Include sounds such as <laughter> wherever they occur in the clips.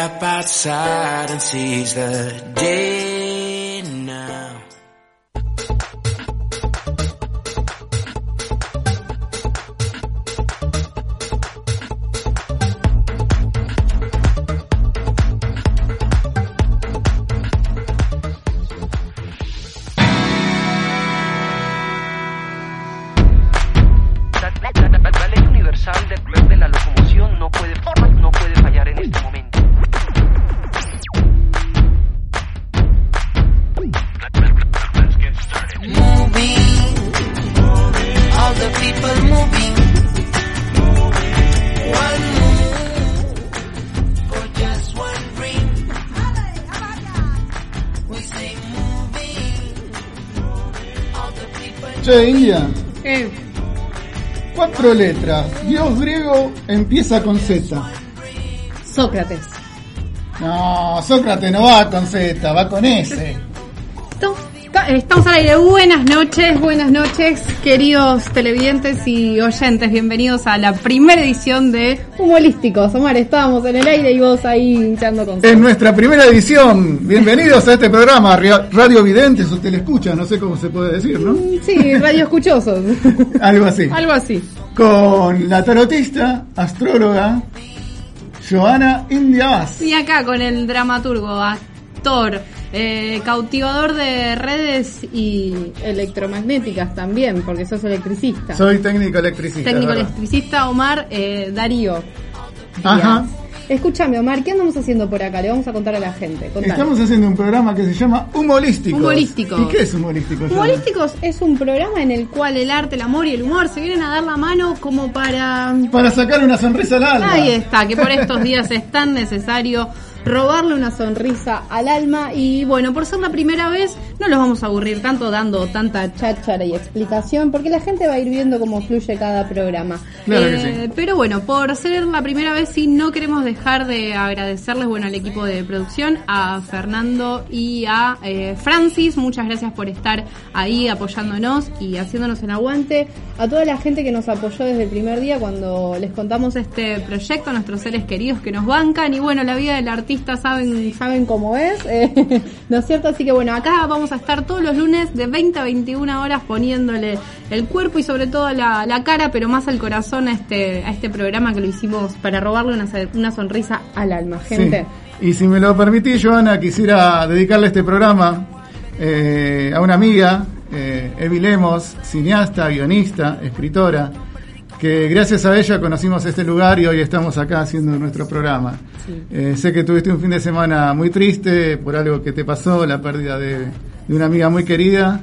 Step outside and seize the day cuatro letras. Dios griego empieza con Z. Sócrates. No, Sócrates no va con Z, va con S. Estamos al aire. Buenas noches, buenas noches, queridos televidentes y oyentes. Bienvenidos a la primera edición de Humorísticos. Omar, estábamos en el aire y vos ahí hinchando con En nuestra primera edición, bienvenidos a este programa, Radio Videntes o Telescucha, no sé cómo se puede decir, ¿no? Sí, radio escuchosos. Algo así. Algo así. Con la tarotista, astróloga, Joana India Vaz. Y acá con el dramaturgo, actor, eh, cautivador de redes y electromagnéticas también, porque sos electricista. Soy técnico electricista. Técnico electricista Omar eh, Darío. Ajá. Escúchame, Omar, ¿qué andamos haciendo por acá? Le vamos a contar a la gente. Contale. Estamos haciendo un programa que se llama Humorísticos. Humorísticos. ¿Y qué es humorístico? Joana? Humorísticos es un programa en el cual el arte, el amor y el humor se vienen a dar la mano como para... Para sacar una sonrisa al alma. Ahí está, que por estos días es tan necesario robarle una sonrisa al alma y bueno, por ser la primera vez no los vamos a aburrir tanto dando tanta cháchara y explicación porque la gente va a ir viendo cómo fluye cada programa. Eh, Claro que sí. Pero bueno, por ser la primera vez sí no queremos dejar de agradecerles bueno al equipo de producción, a Fernando y a eh, Francis, muchas gracias por estar ahí apoyándonos y haciéndonos el aguante, a toda la gente que nos apoyó desde el primer día cuando les contamos este proyecto, a nuestros seres queridos que nos bancan y bueno, la vida del artista saben saben cómo es, eh, <laughs> ¿no es cierto? Así que bueno, acá vamos a estar todos los lunes de 20 a 21 horas poniéndole el cuerpo y sobre todo la, la cara, pero más al corazón a este, a este programa que lo hicimos para robarle una, una sonrisa al alma, gente. Sí. Y si me lo permitís, Joana, quisiera dedicarle este programa eh, a una amiga, eh, Evi Lemos, cineasta, guionista, escritora, que gracias a ella conocimos este lugar y hoy estamos acá haciendo nuestro programa. Eh, sé que tuviste un fin de semana muy triste por algo que te pasó, la pérdida de, de una amiga muy querida,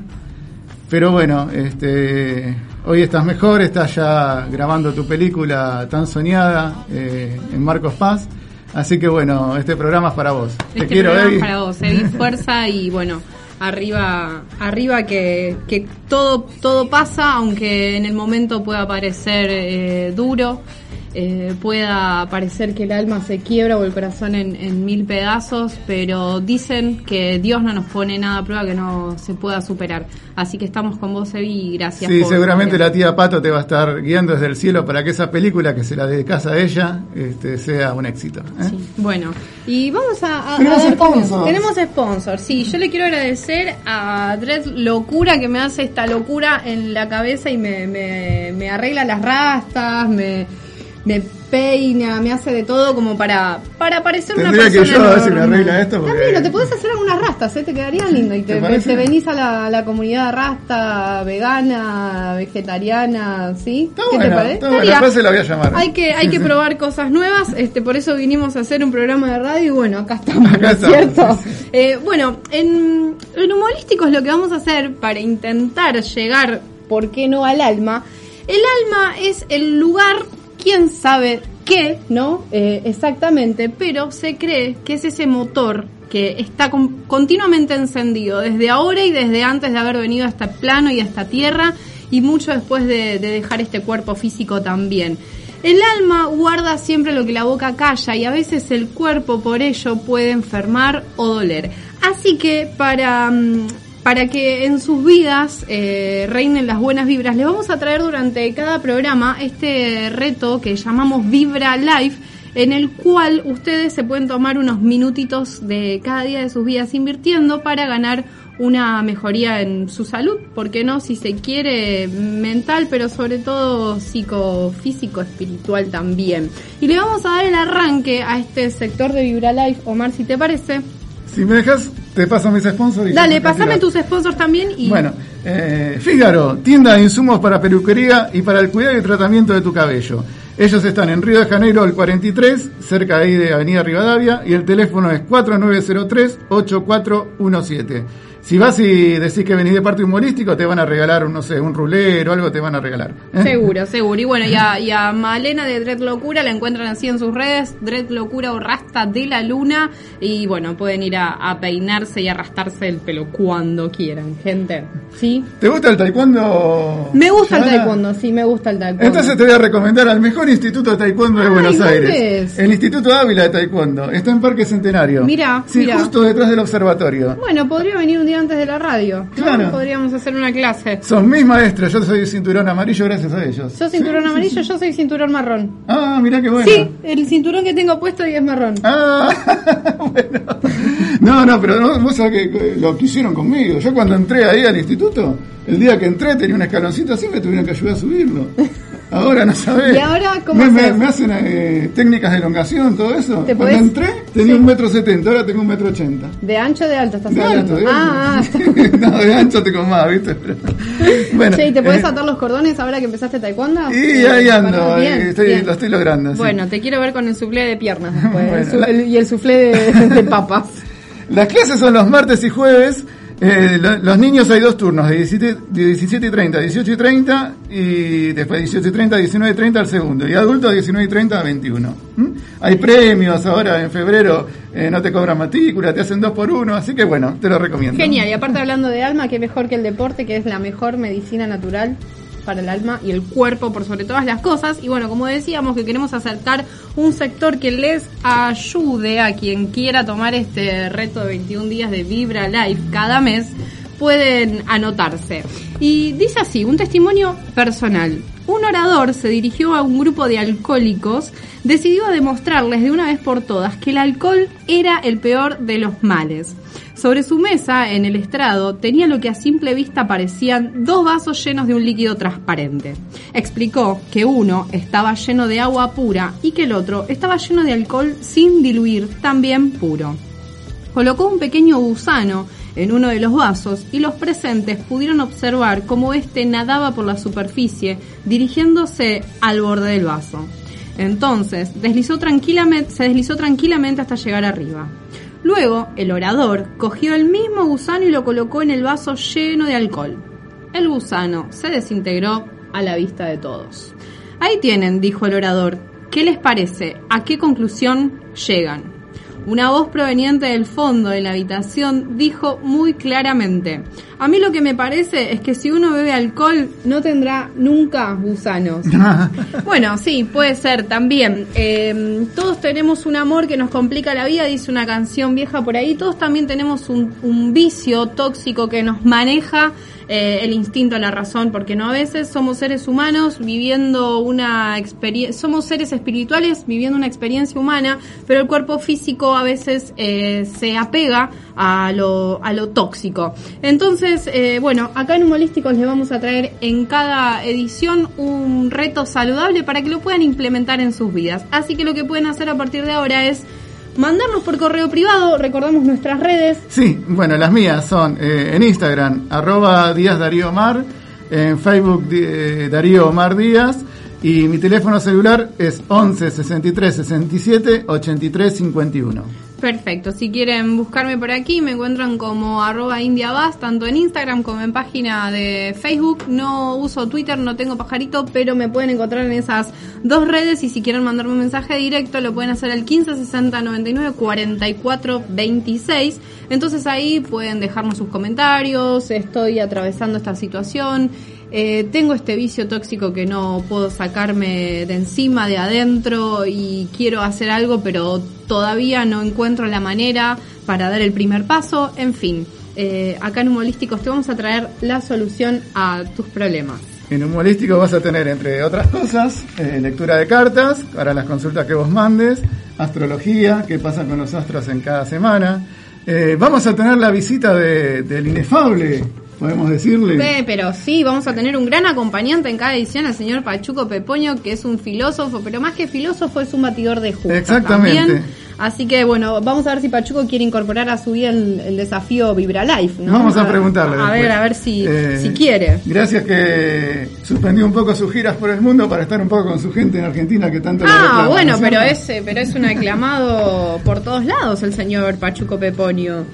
pero bueno, este, hoy estás mejor, estás ya grabando tu película tan soñada eh, en Marcos Paz. Así que bueno, este programa es para vos. Este Te quiero, programa Evi. es para vos, Evi, fuerza y bueno, arriba, arriba que, que todo, todo pasa, aunque en el momento pueda parecer eh, duro, eh, pueda parecer que el alma se quiebra o el corazón en, en mil pedazos, pero dicen que Dios no nos pone nada a prueba que no se pueda superar. Así que estamos con vos, Evi, y gracias. Sí, por- seguramente la tía Pato te va a estar guiando desde el cielo para que esa película que se la dedicas a ella este, sea un éxito. ¿eh? Sí, bueno, y vamos a, a- Tenemos a sponsors. Tenemos sponsor, sí. Yo le quiero agradecer a Dredd Locura que me hace esta locura en la cabeza y me, me, me arregla las rastas, me, me peina, me hace de todo como para, para parecer una Tendría que persona yo a ver si me normal. arregla esto, porque- También, no te podés hacer algunas rastas, ¿eh? te quedarían lindo. Y ¿Te te, parece? te venís a la, comunidad rasta, vegana, vegetariana, ¿sí? Está ¿Qué te parece? está después se la voy a llamar. Hay que, hay que <laughs> probar cosas nuevas, este, por eso vinimos a hacer un programa de radio y bueno, acá estamos, Acá ¿no es estamos, ¿cierto? sí, sí. Eh, bueno, en, en humorísticos lo que vamos a hacer para intentar llegar, ¿por qué no al alma? El alma es el lugar, quién sabe qué, ¿no? Eh, exactamente, pero se cree que es ese motor que está con- continuamente encendido desde ahora y desde antes de haber venido a este plano y a esta tierra y mucho después de, de dejar este cuerpo físico también. El alma guarda siempre lo que la boca calla y a veces el cuerpo por ello puede enfermar o doler. Así que para, mm, para que en sus vidas eh, reinen las buenas vibras, les vamos a traer durante cada programa este reto que llamamos Vibra Life, en el cual ustedes se pueden tomar unos minutitos de cada día de sus vidas invirtiendo para ganar una mejoría en su salud, ¿por qué no? Si se quiere mental, pero sobre todo psicofísico, espiritual también. Y le vamos a dar el arranque a este sector de Vibra Life, Omar, si te parece. Si me dejas, te paso mis sponsors. y Dale, pasame tus sponsors también y Bueno, eh, Fígaro, tienda de insumos para peluquería y para el cuidado y tratamiento de tu cabello. Ellos están en Río de Janeiro al 43, cerca ahí de Avenida Rivadavia, y el teléfono es 4903-8417. Si vas y decís que venís de parte humorístico, te van a regalar, no sé, un rulero o algo te van a regalar. ¿eh? Seguro, seguro. Y bueno, y a, y a Malena de Dread Locura la encuentran así en sus redes, Dread Locura o Rasta de la Luna. Y bueno, pueden ir a, a peinarse y a rastarse el pelo cuando quieran, gente. ¿Sí? ¿Te gusta el taekwondo? Me gusta el taekwondo, sí, me gusta el taekwondo. Entonces te voy a recomendar al mejor instituto de taekwondo de Ay, Buenos ¿dónde Aires. es? El Instituto Ávila de Taekwondo. Está en Parque Centenario. Mirá, Sí, justo detrás del observatorio. Bueno, podría venir un día antes de la radio. ¿no? Claro. Podríamos hacer una clase. Son mis maestros, yo soy cinturón amarillo gracias a ellos. Yo cinturón Sí, amarillo, sí, sí. yo soy cinturón marrón. Ah, mirá qué bueno. Sí, el cinturón que tengo puesto y es marrón. Ah, <laughs> bueno. No, no, pero no, vos sabés que lo que hicieron conmigo. Yo cuando entré ahí al instituto, el día que entré tenía un escaloncito así, me tuvieron que ayudar a subirlo. Ahora no sabés. ¿Y ahora cómo me, me, hacen eh, técnicas de elongación, todo eso. ¿Te Cuando entré tenía Sí. un metro setenta, ahora tengo un metro ochenta. De ancho o de alto estás De hablando. alto, de Ah, alto. ah. <laughs> no, de ancho te más, ¿viste? Pero- <laughs> bueno, Che, ¿y te podés eh, atar los cordones ahora que empezaste taekwondo? Y Eh, ahí ando, bien, estoy- bien. lo estoy logrando. sí. Bueno, te quiero ver con el suplé de piernas después. <laughs> el Bueno, la- y el suplé de, de papas. Las clases son los martes y jueves. Eh, lo- los niños hay dos turnos, de 17, de 17 y 30 a 18 y 30 y después 18 y 30 a 19 y 30 al segundo y adultos 19 y 30 a 21. ¿Mm? Hay premios ahora en febrero, eh, no te cobran matrícula, te hacen dos por uno, así que bueno, te lo recomiendo. Genial, y aparte hablando de alma, que mejor que el deporte, que es la mejor medicina natural para el alma y el cuerpo por sobre todas las cosas. Y bueno, como decíamos que queremos acercar un sector que les ayude a quien quiera tomar este reto de 21 días de Vibra Life cada mes, pueden anotarse. Y dice así, un testimonio personal. Un orador se dirigió a un grupo de alcohólicos, decidió demostrarles de una vez por todas que el alcohol era el peor de los males. Sobre su mesa, en el estrado, tenía lo que a simple vista parecían dos vasos llenos de un líquido transparente. Explicó que uno estaba lleno de agua pura y que el otro estaba lleno de alcohol sin diluir, también puro. Colocó un pequeño gusano en uno de los vasos y los presentes pudieron observar cómo éste nadaba por la superficie dirigiéndose al borde del vaso. Entonces se deslizó tranquilamente hasta llegar arriba. Luego, el orador cogió el mismo gusano y lo colocó en el vaso lleno de alcohol. El gusano se desintegró a la vista de todos. Ahí tienen, dijo el orador. ¿Qué les parece? ¿A qué conclusión llegan? Una voz proveniente del fondo de la habitación dijo muy claramente, a mí lo que me parece es que si uno bebe alcohol no tendrá nunca gusanos. <laughs> bueno, sí, puede ser también. Eh, todos tenemos un amor que nos complica la vida, dice una canción vieja por ahí, todos también tenemos un, un vicio tóxico que nos maneja eh, el instinto, la razón, porque no a veces somos seres humanos viviendo una experiencia, somos seres espirituales viviendo una experiencia humana, pero el cuerpo físico a veces eh, se apega a lo, a lo tóxico. Entonces, eh, bueno, acá en Humolísticos les vamos a traer en cada edición un reto saludable para que lo puedan implementar en sus vidas. Así que lo que pueden hacer a partir de ahora es mandarnos por correo privado, recordamos nuestras redes, Sí, bueno, las mías son eh, en Instagram, arroba Díaz Darío Omar, en Facebook eh, Darío Omar Díaz, y mi teléfono celular es 11 63 67 83 51. Perfecto, si quieren buscarme por aquí me encuentran como arroba indiabas, tanto en Instagram como en página de Facebook. No uso Twitter, no tengo pajarito, pero me pueden encontrar en esas dos redes y si quieren mandarme un mensaje directo lo pueden hacer al 15 60 99 44 26. Entonces ahí pueden dejarnos sus comentarios, estoy atravesando esta situación. Eh, tengo este vicio tóxico que no puedo sacarme de encima, de adentro y quiero hacer algo, pero todavía no encuentro la manera para dar el primer paso. En fin, eh, acá en Humolísticos te vamos a traer la solución a tus problemas. En Humolístico vas a tener, entre otras cosas, eh, lectura de cartas para las consultas que vos mandes, astrología, qué pasa con los astros en cada semana. Eh, vamos a tener la visita de- del inefable, podemos decirle. Eh, pero sí, vamos a tener un gran acompañante en cada edición, el señor Pachuco Pepoño, que es un filósofo, pero más que filósofo es un batidor de justas Exactamente. también. Así que bueno, vamos a ver si Pachuco quiere incorporar a su vida el, el desafío Vibra Life, ¿no? Vamos a preguntarle. A ver, a ver si, Eh, si quiere. Gracias que suspendió un poco sus giras por el mundo para estar un poco con su gente en Argentina que tanto le Ah, reclama, bueno, ¿no pero es, pero es un aclamado por todos lados el señor Pachuco Peponio.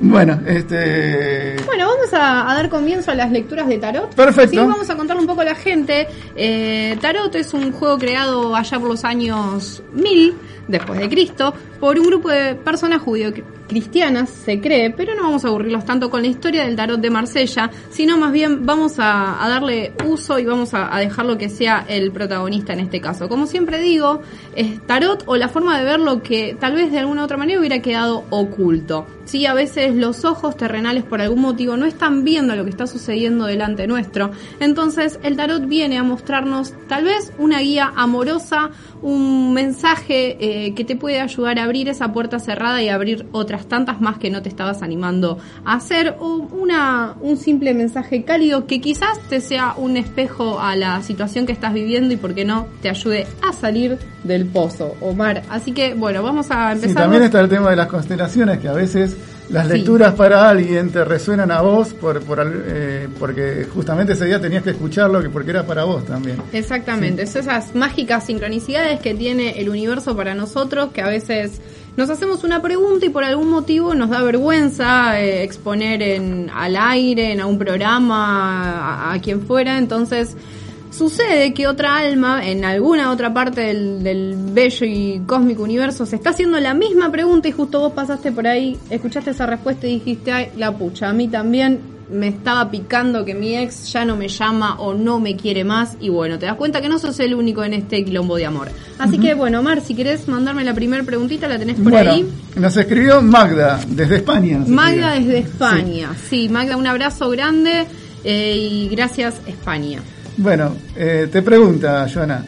Bueno, este. Bueno, vamos a, a dar comienzo a las lecturas de Tarot. Perfecto. Sí, vamos a contarle un poco a la gente. Eh, tarot es un juego creado allá por los años 1000 después de Cristo por un grupo de personas judío-cristianas, se cree, pero no vamos a aburrirlos tanto con la historia del Tarot de Marsella, sino más bien vamos a, a darle uso y vamos a, a dejarlo que sea el protagonista en este caso. Como siempre digo, es Tarot o la forma de verlo que tal vez de alguna otra manera hubiera quedado oculto. Sí, a veces los ojos terrenales por algún motivo no están viendo lo que está sucediendo delante nuestro. Entonces el tarot viene a mostrarnos tal vez una guía amorosa, un mensaje eh, que te puede ayudar a abrir esa puerta cerrada y abrir otras tantas más que no te estabas animando a hacer. O una, un simple mensaje cálido que quizás te sea un espejo a la situación que estás viviendo y por qué no te ayude a salir del pozo, Omar. Así que bueno, vamos a Sí, empezar. también está el tema de las constelaciones, que a veces las Sí. lecturas para alguien te resuenan a vos por, por, eh, porque justamente ese día tenías que escucharlo que porque era para vos también. Exactamente, es esas mágicas sincronicidades que tiene el universo para nosotros, que a veces nos hacemos una pregunta y por algún motivo nos da vergüenza eh, exponer en, al aire, en algún programa, a, a quien fuera, entonces sucede que otra alma en alguna otra parte del, del bello y cósmico universo se está haciendo la misma pregunta y justo vos pasaste por ahí, escuchaste esa respuesta y dijiste, ay, la pucha, a mí también me estaba picando que mi ex ya no me llama o no me quiere más y bueno, te das cuenta que no sos el único en este quilombo de amor. Así que bueno, Mar, si querés mandarme la primera preguntita, la tenés por bueno, ahí. nos escribió Magda desde España. Magda desde España. Sí, Magda, un abrazo grande eh, y gracias España. Bueno, eh, te pregunta, Joana.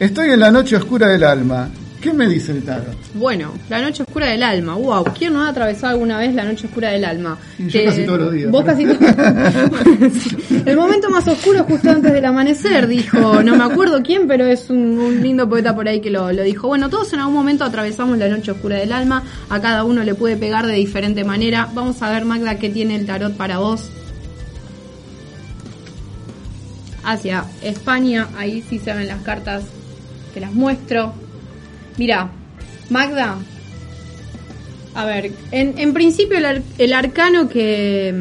Estoy en la noche oscura del alma. ¿Qué me dice el tarot? Bueno, la noche oscura del alma. Wow, ¿quién no ha atravesado alguna vez la noche oscura del alma? Y yo casi todos los días, Vos pero- casi todos. <laughs> El momento más oscuro es justo antes del amanecer, dijo. No me acuerdo quién, pero es un, un lindo poeta por ahí que lo, lo dijo. Bueno, todos en algún momento atravesamos la noche oscura del alma. A cada uno le puede pegar de diferente manera. Vamos a ver, Magda, qué tiene el tarot para vos. Hacia España, ahí sí se ven las cartas. Te las muestro. Mira, Magda, a ver, en, en principio el, ar- el arcano que,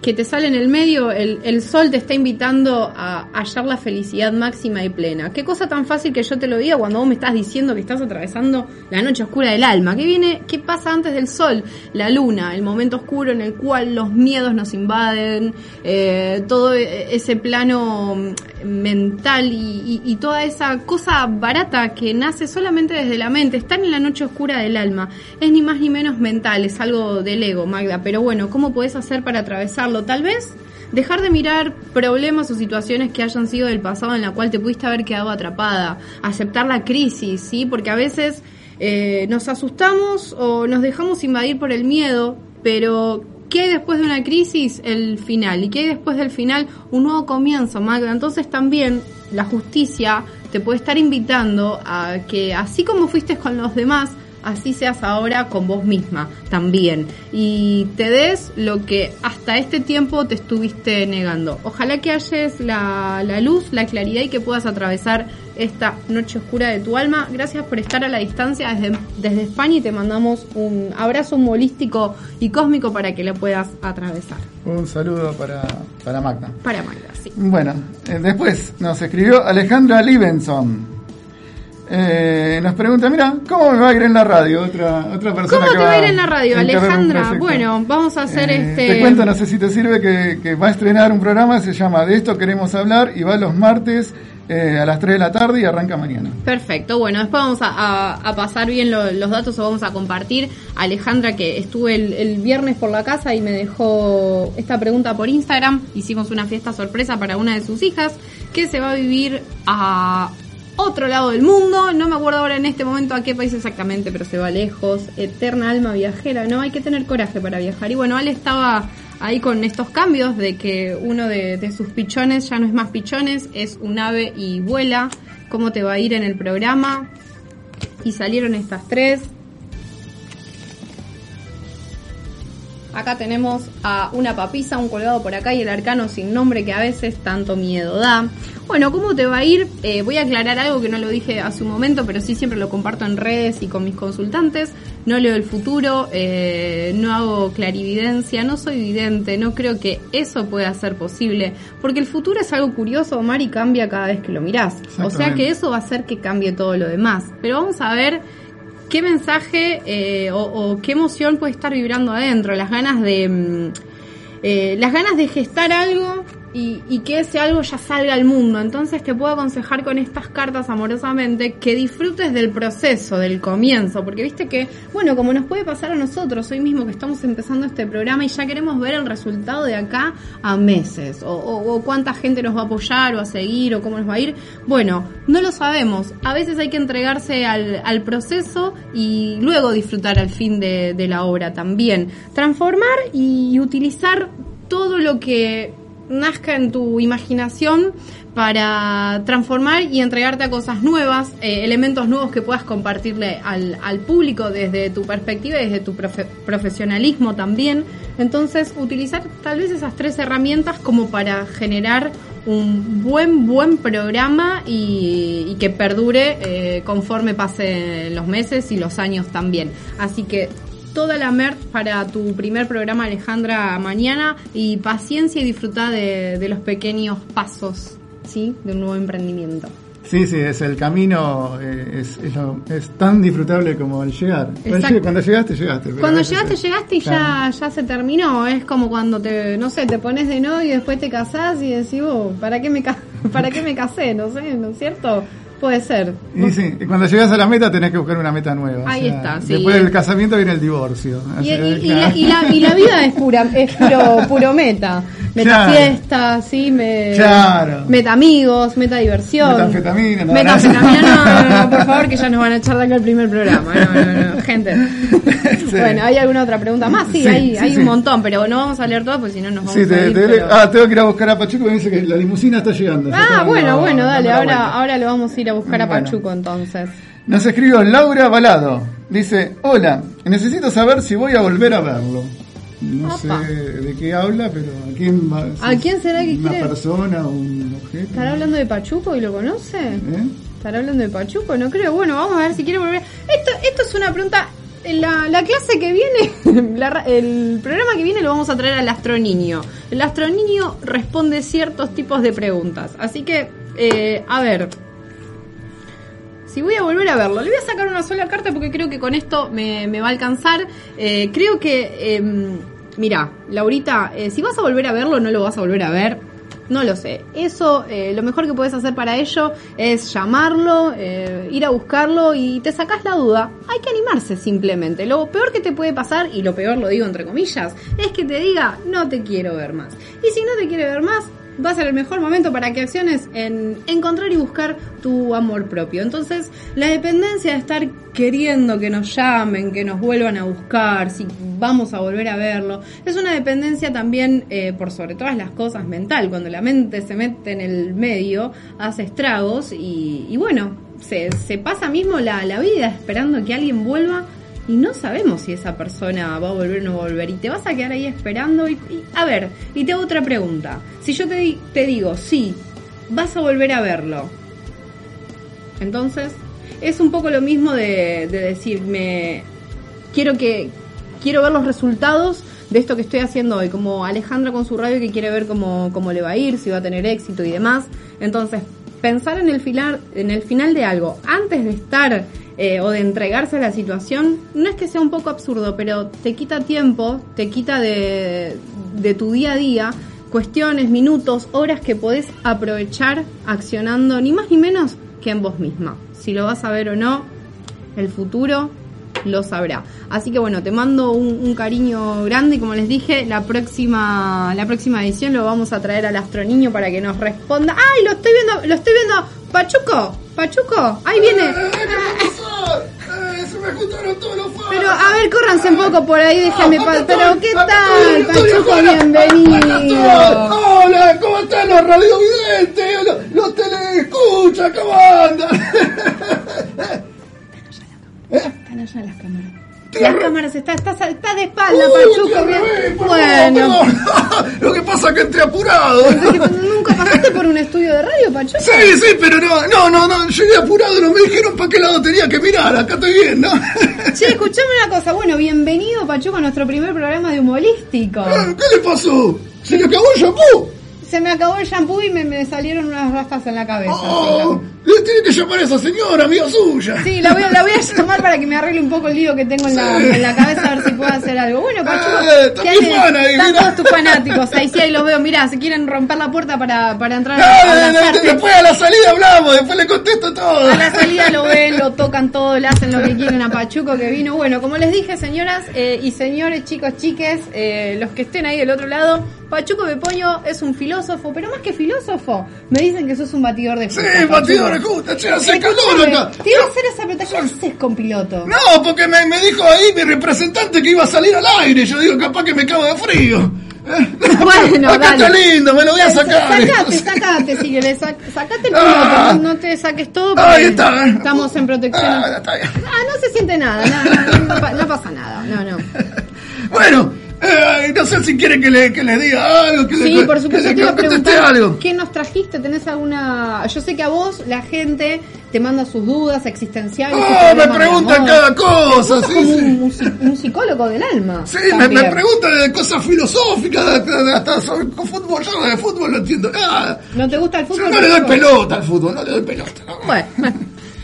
que te sale en el medio, el, sol te está invitando a hallar la felicidad máxima y plena. Qué cosa tan fácil que yo te lo diga cuando vos me estás diciendo que estás atravesando la noche oscura del alma. ¿Qué viene? ¿Qué pasa antes del sol? La luna, el momento oscuro en el cual los miedos nos invaden, eh, todo e- ese plano mm, mental y, y- y toda esa cosa barata que nace solamente desde la mente, están en la noche oscura del alma. Es ni más ni menos mental, es algo del ego, Magda. Pero bueno, ¿cómo podés hacer para atravesarlo? Tal vez dejar de mirar problemas o situaciones que hayan sido del pasado en la cual te pudiste haber quedado atrapada, aceptar la crisis, ¿sí? Porque a veces eh, nos asustamos o nos dejamos invadir por el miedo, pero ¿qué hay después de una crisis? El final. ¿Y qué hay después del final? Un nuevo comienzo, Magda. Entonces también la justicia te puede estar invitando a que así como fuiste con los demás, así seas ahora con vos misma también. Y te des lo que hasta este tiempo te estuviste negando. Ojalá que halles la, la luz, la claridad y que puedas atravesar esta noche oscura de tu alma. Gracias por estar a la distancia desde, desde España y te mandamos un abrazo holístico y cósmico para que la puedas atravesar. Un saludo para, para Magda. Para Magda, sí. Bueno, eh, después nos escribió Alejandra Libenson. Eh, nos pregunta, mira, ¿cómo me va a ir en la radio? Otra, otra persona ¿Cómo que te va a ir en la radio, Alejandra? Bueno, vamos a hacer Eh, este... Te cuento, no sé si te sirve, que, que va a estrenar un programa, se llama De esto queremos hablar y va los martes eh, a las 3 de la tarde y arranca mañana. Perfecto, bueno, después vamos a, a- a pasar bien lo- los datos o vamos a compartir. Alejandra, que estuve el, el viernes por la casa y me dejó esta pregunta por Instagram. Hicimos una fiesta sorpresa para una de sus hijas que se va a vivir a otro lado del mundo. No me acuerdo ahora en este momento a qué país exactamente, pero se va lejos. Eterna alma viajera, ¿no? Hay que tener coraje para viajar. Y bueno, Ale estaba ahí con estos cambios de que uno de, de sus pichones ya no es más pichones, es un ave y vuela. ¿Cómo te va a ir en el programa? Y salieron estas tres. Acá tenemos a una papisa, un colgado por acá y el arcano sin nombre que a veces tanto miedo da. Bueno, ¿cómo te va a ir? Eh, voy a aclarar algo que no lo dije hace un momento, pero sí siempre lo comparto en redes y con mis consultantes. No leo el futuro, eh, no hago clarividencia, no soy vidente, no creo que eso pueda ser posible, porque el futuro es algo curioso, Omar, y cambia cada vez que lo mirás. O sea que eso va a hacer que cambie todo lo demás. Pero vamos a ver qué mensaje eh, o, qué emoción puede estar vibrando adentro, las ganas de mm, eh, las ganas de gestar algo y, y que ese algo ya salga al mundo. Entonces te puedo aconsejar con estas cartas amorosamente que disfrutes del proceso, del comienzo, porque viste que, bueno, como nos puede pasar a nosotros hoy mismo que estamos empezando este programa y ya queremos ver el resultado de acá a meses, o, o- o cuánta gente nos va a apoyar o a seguir o cómo nos va a ir. Bueno, no lo sabemos. A veces hay que entregarse al, al proceso y luego disfrutar al fin de, de la obra también. Transformar y utilizar todo lo que nazca en tu imaginación para transformar y entregarte a cosas nuevas, eh, elementos nuevos que puedas compartirle al, al público desde tu perspectiva y desde tu profe- profesionalismo también. Entonces, utilizar tal vez esas tres herramientas como para generar un buen, buen programa y, y que perdure eh, conforme pasen los meses y los años también. Así que toda la merch para tu primer programa, Alejandra, mañana. Y paciencia y disfrutar de, de los pequeños pasos, ¿sí? De un nuevo emprendimiento. Sí, sí, es el camino, eh, es, es, lo- es tan disfrutable como el llegar. Cuando Exacto. lleg- Cuando llegaste, llegaste. Cuando llegaste, es- llegaste y ya, ya se terminó. Es como cuando te, no sé, te pones de novio y después te casás y decís, oh, ¿para qué me, ca- <laughs> ¿para qué me casé? No sé, ¿no es cierto? Puede ser. Y sí, cuando llegas a la meta tenés que buscar una meta nueva. o Ahí sea, está, sí. Después del casamiento viene el divorcio. Y, la, y la- y la vida es pura, es puro, <laughs> puro meta. Meta Claro. fiesta, sí, me, Claro. meta amigos, meta diversión. Metanfetamina, no, Metanfetamina, no, no, no, por favor, que ya nos van a echar de acá el primer programa. No, no, no, gente. <laughs> Bueno, ¿hay alguna otra pregunta más? Sí, Sí, hay, sí, hay un montón, pero no vamos a leer todas porque si no nos vamos a ir. te- pero- ah, tengo que ir a buscar a Pachuco y me dice que la limusina está llegando. Ah, Está bueno, bueno, dale, dando ahora, ahora lo vamos a ir a buscar a Bueno. Pachuco entonces. Nos escribió Laura Balado. Dice, hola, necesito saber si voy a volver a verlo. No Opa. sé de qué habla, pero ¿a quién va? ¿A quién será que ¿Una quiere? persona o un objeto? ¿Estará hablando de Pachuco y lo conoce? ¿Eh? ¿Estará hablando de Pachuco? No creo. Bueno, vamos a ver si quiere volver. Esto, esto es una pregunta. La, la clase que viene, <laughs> la el programa que viene lo vamos a traer al astroniño. El astroniño responde ciertos tipos de preguntas. Así que, eh, a ver. Si voy a volver a verlo, le voy a sacar una sola carta porque creo que con esto me, me va a alcanzar. Eh, creo que, eh, mira, Laurita, eh, si vas a volver a verlo, no lo vas a volver a ver No lo sé. Eso, eh, lo mejor que puedes hacer para ello es llamarlo, ir a buscarlo y te sacas la duda. Hay que animarse simplemente. Lo peor que te puede pasar, y lo peor lo digo entre comillas, es que te diga no te quiero ver más. Y si no te quiere ver más, va a ser el mejor momento para que acciones en encontrar y buscar tu amor propio. Entonces, la dependencia de estar queriendo que nos llamen, que nos vuelvan a buscar, si vamos a volver a verlo, es una dependencia también, eh, por sobre todas las cosas, mental. Cuando la mente se mete en el medio, hace estragos y, y bueno, se, se pasa mismo la, la vida esperando que alguien vuelva y no sabemos si esa persona va a volver o no volver y te vas a quedar ahí esperando y, y- a ver, y te hago otra pregunta. Si yo te, te digo, sí, vas a volver a verlo. Entonces, es un poco lo mismo de, de decirme, quiero que quiero ver los resultados de esto que estoy haciendo hoy, como Alejandra con su radio que quiere ver cómo, cómo le va a ir, si va a tener éxito y demás. Entonces, pensar en el final, en el final de algo, antes de estar eh, o de entregarse a la situación, no es que sea un poco absurdo, pero te quita tiempo, te quita de, de tu día a día cuestiones, minutos, horas que podés aprovechar accionando ni más ni menos que en vos misma. Si lo vas a ver o no, el futuro lo sabrá. Así que bueno, te mando un, un cariño grande y como les dije, la próxima, la próxima edición lo vamos a traer al astroniño para que nos responda. ¡Ay, lo estoy viendo! ¡Lo estoy viendo! ¡Pachuco! ¡Pachuco! ¡Ahí viene! <laughs> se me juntaron todos los faros. Pero a ver, córranse un poco por ahí, déjenme pa- Pero ¿qué tal, Bienvenido. Hola, ¿cómo están los radiovidentes? Los, los teleescuchas, ¿cómo andan? <laughs> Están allá las cámaras. Estoy Las al re- cámaras, está, está, está de espalda, Uy, Pachuco. perdón, Bueno. Lo que pasa es que entré apurado. ¿Nunca pasaste por un estudio de radio, Pachuco? Sí, sí, pero no, no, no, no, llegué apurado, no me dijeron para qué lado tenía que mirar, acá estoy bien, ¿no? Che, escuchame una cosa. Bueno, bienvenido, Pachuco, a nuestro primer programa de humorístico. ¿Qué le pasó? ¿Se le acabó el shampoo? Se me acabó el shampoo y me, me salieron unas rastas en la cabeza. Oh, le tiene que llamar a esa señora, amiga suya. Sí, la voy, a- la voy a llamar para que me arregle un poco el lío que tengo en la, en la cabeza a ver si puedo hacer algo. Bueno, Pachuco, Eh, fan ahí, Están todos tus fanáticos. Ahí sí, ahí los veo. Mirá, se quieren romper la puerta para, para entrar a, Ah, a abrazarte. después a la salida hablamos, después le contesto todo. A la salida lo ven, lo tocan todo, le hacen lo que quieren a Pachuco que vino. Bueno, como les dije, señoras eh, y señores, chicos, chiques, eh, los que estén ahí del otro lado, Pachuco Bepoño es un filósofo, pero más que filósofo, me dicen que sos un batidor de Sí, frutas, batidor justa, che, hace calor Escuchame, acá. Te iba a hacer esa pregunta, ¿qué haces con piloto? No, porque me, me dijo ahí mi representante que iba a salir al aire. Yo digo, capaz que me cago de frío. Eh, <laughs> Bueno, <laughs> acá dale. está lindo, me lo voy a sacar. Sacate, <laughs> sacate, sac- sacate el Ah. piloto, no, no te saques todo porque Ahí está. estamos en protección. Ah, está bien. Ah, no se siente nada, no, no pasa nada, no, no. Bueno, eh, no sé si quiere que le, que le diga algo, que Sí, le, por supuesto que te iba a conteste preguntar algo. qué nos trajiste, tenés alguna... Yo sé que a vos la gente te manda sus dudas existenciales. Oh, me preguntan cada cosa, sí, como sí. Un, un psi- un psicólogo del alma. Sí, me, me preguntan de cosas filosóficas, hasta, sobre fútbol, yo de fútbol no entiendo nada. ¿No te gusta el Yo fútbol? no le doy pelota al fútbol, no le doy pelota. no. Bueno,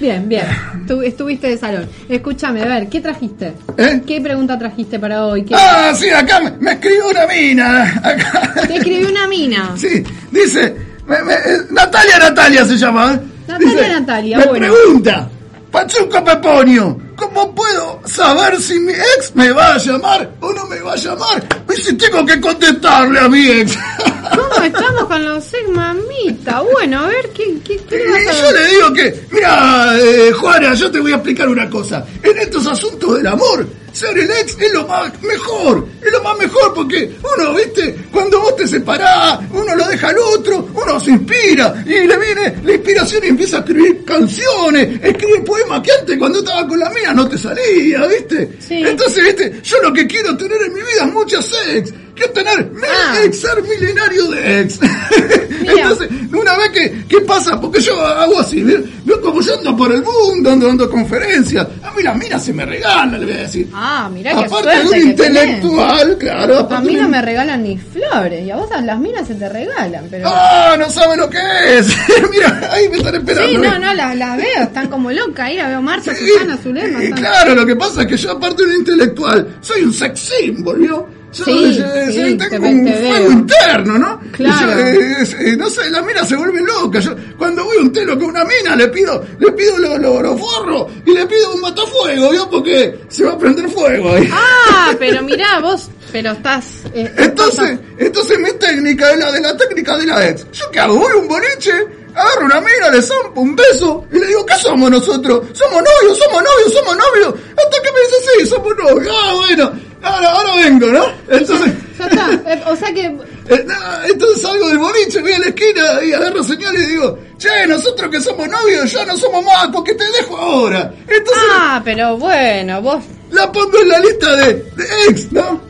bien, bien. Tu- estuviste de salón. Escúchame, a ver, ¿qué trajiste? ¿Eh? ¿Qué pregunta trajiste para hoy? ¿Qué... Ah, sí, acá me, me escribió una mina. Acá. Te escribió una mina. Sí, dice, me- me- eh, Natalia Natalia se llama. ¿eh? Natalia Dice, Natalia, me bueno. pregunta, Pachuco Peponio, ¿cómo puedo saber si mi ex me va a llamar o no me va a llamar? Y si tengo que contestarle a mi ex. <laughs> ¿Cómo estamos con los ex mamita? Bueno, a ver, ¿qué, qué, qué le vas Y a yo le digo que, mira, eh, Juana, yo te voy a explicar una cosa. En estos asuntos del amor, ser el ex es lo más mejor. Es lo más mejor porque uno, viste, cuando vos te separás, uno lo deja al otro, uno se inspira y le viene la inspiración y empieza a escribir canciones, escribe poemas que antes cuando estaba con la mía no te salía, viste. Sí. Entonces, viste, yo lo que quiero tener en mi vida es muchas ex. Quiero tener mil Ah. ex, ser milenario de ex. <laughs> Entonces, una vez que, ¿qué pasa? Porque yo hago así. Veo como yo ando por el mundo, ando dando conferencias. A mí las minas se me regalan, le voy a decir. Ah, mirá qué Aparte de un intelectual, claro. A mí no me regalan ni flores y a vos las minas se te regalan, pero... Ah, no sabe lo que es. <laughs> Mira, ahí me están esperando. Sí, no, no, las las veo, están como locas. Ahí la veo Marta, Susana, Zulema. y están- claro, lo que pasa es que yo aparte de un intelectual, soy un sex symbol, ¿vio? Yo Sí, yo te tengo un te fuego interno, ¿no? Claro. Yo, eh, eh, no sé, la mina se vuelve loca. Yo, cuando voy a un telo con una mina, le pido, le pido los lo, los forros y le pido un matafuego, ¿vio? Porque se va a prender fuego ahí. Ah, <laughs> pero mirá, vos, pero estás... eh, Entonces, entonces mi técnica es la de la técnica de la ex. ¿Yo qué hago? Voy a un boliche, agarro una mina, le zampo un beso y le digo, ¿qué somos nosotros? Somos novios, somos novios, somos novios. Hasta que me dice, sí, somos novios. Ah, bueno, ahora, ahora vengo, ¿no? Entonces, Ya está. <laughs> Eh, O sea que eh, entonces salgo del boliche, voy a la esquina y agarro señal y digo, che, nosotros que somos novios ya no somos más porque te dejo ahora. Entonces Ah, pero bueno, vos. la pongo en la lista de, de ex, ¿no?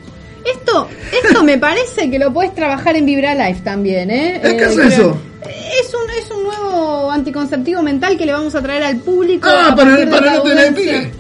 Esto, esto me parece que lo podés trabajar en Vibra Life también, ¿eh? ¿Eh, qué es creo- eso? Es un, es un nuevo anticonceptivo mental que le vamos a traer al público. Ah, para- de para no tener.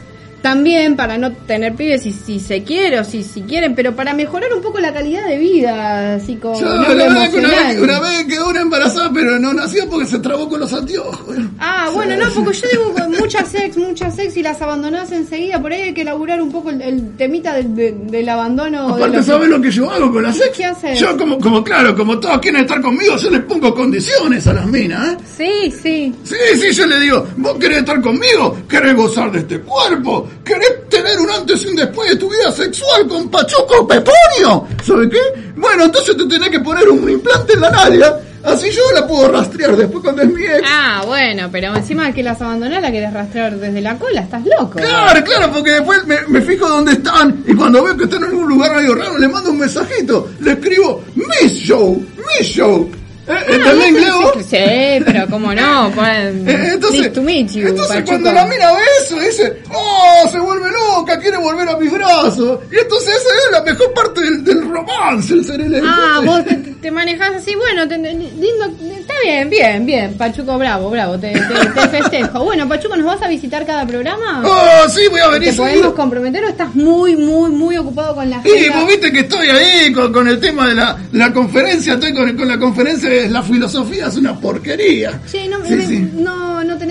También para no tener pibes si, si se quiere o si, si quieren, pero para mejorar un poco la calidad de vida, así como Yo, no la verdad que una vez, una vez quedó una embarazada, pero no nació porque se trabó con los anteojos. Ah, bueno, no, porque yo digo con muchas ex, muchas ex y las abandonás enseguida. Por ahí hay que elaborar un poco el, el temita del, de- del abandono. de Aparte, los- ¿sabes lo que yo hago con las ex? ¿Qué haces? Yo, como, como claro, como todos quieren estar conmigo, yo les pongo condiciones a las minas, ¿eh? Sí, sí. Sí, sí, yo le digo, vos querés estar conmigo, querés gozar de este cuerpo, querés tener un antes y un después de tu vida sexual con Pachuco Peponio. ¿Sabe qué? Bueno, entonces te tenés que poner un implante en la nalga, así yo la puedo rastrear después cuando es mi ex. Ah, bueno, pero encima que las abandonás la querés rastrear desde la cola, estás loco. Claro, claro, porque después me, me fijo dónde están y cuando veo que están en algún lugar medio raro le mando un mensajito, le escribo Miss Show, Miss Show. ¿Eh? ¿Entendés <laughs> inglés vos? Sí, pero cómo no, pues, Eh, Entonces, nice to meet you, entonces cuando la mina ve eso, dice, oh, se vuelve loca, quiere volver a mis brazos. Y entonces esa es la mejor parte del, del romance, el ser el Ah, vos te, manejás así, bueno, te- lindo, está bien, bien, bien, Pachuco, bravo, bravo, te, te, te <laughs> festejo. Bueno, Pachuco, ¿nos vas a visitar cada programa? Oh, sí, voy a venir ¿Te podemos seguido. comprometer o estás muy, muy, muy ocupado con la Y agenda? vos viste que estoy ahí con, con el tema de la, la conferencia, estoy con, con la conferencia la filosofía, es una porquería. Che, ¿no, Sí, me- sí.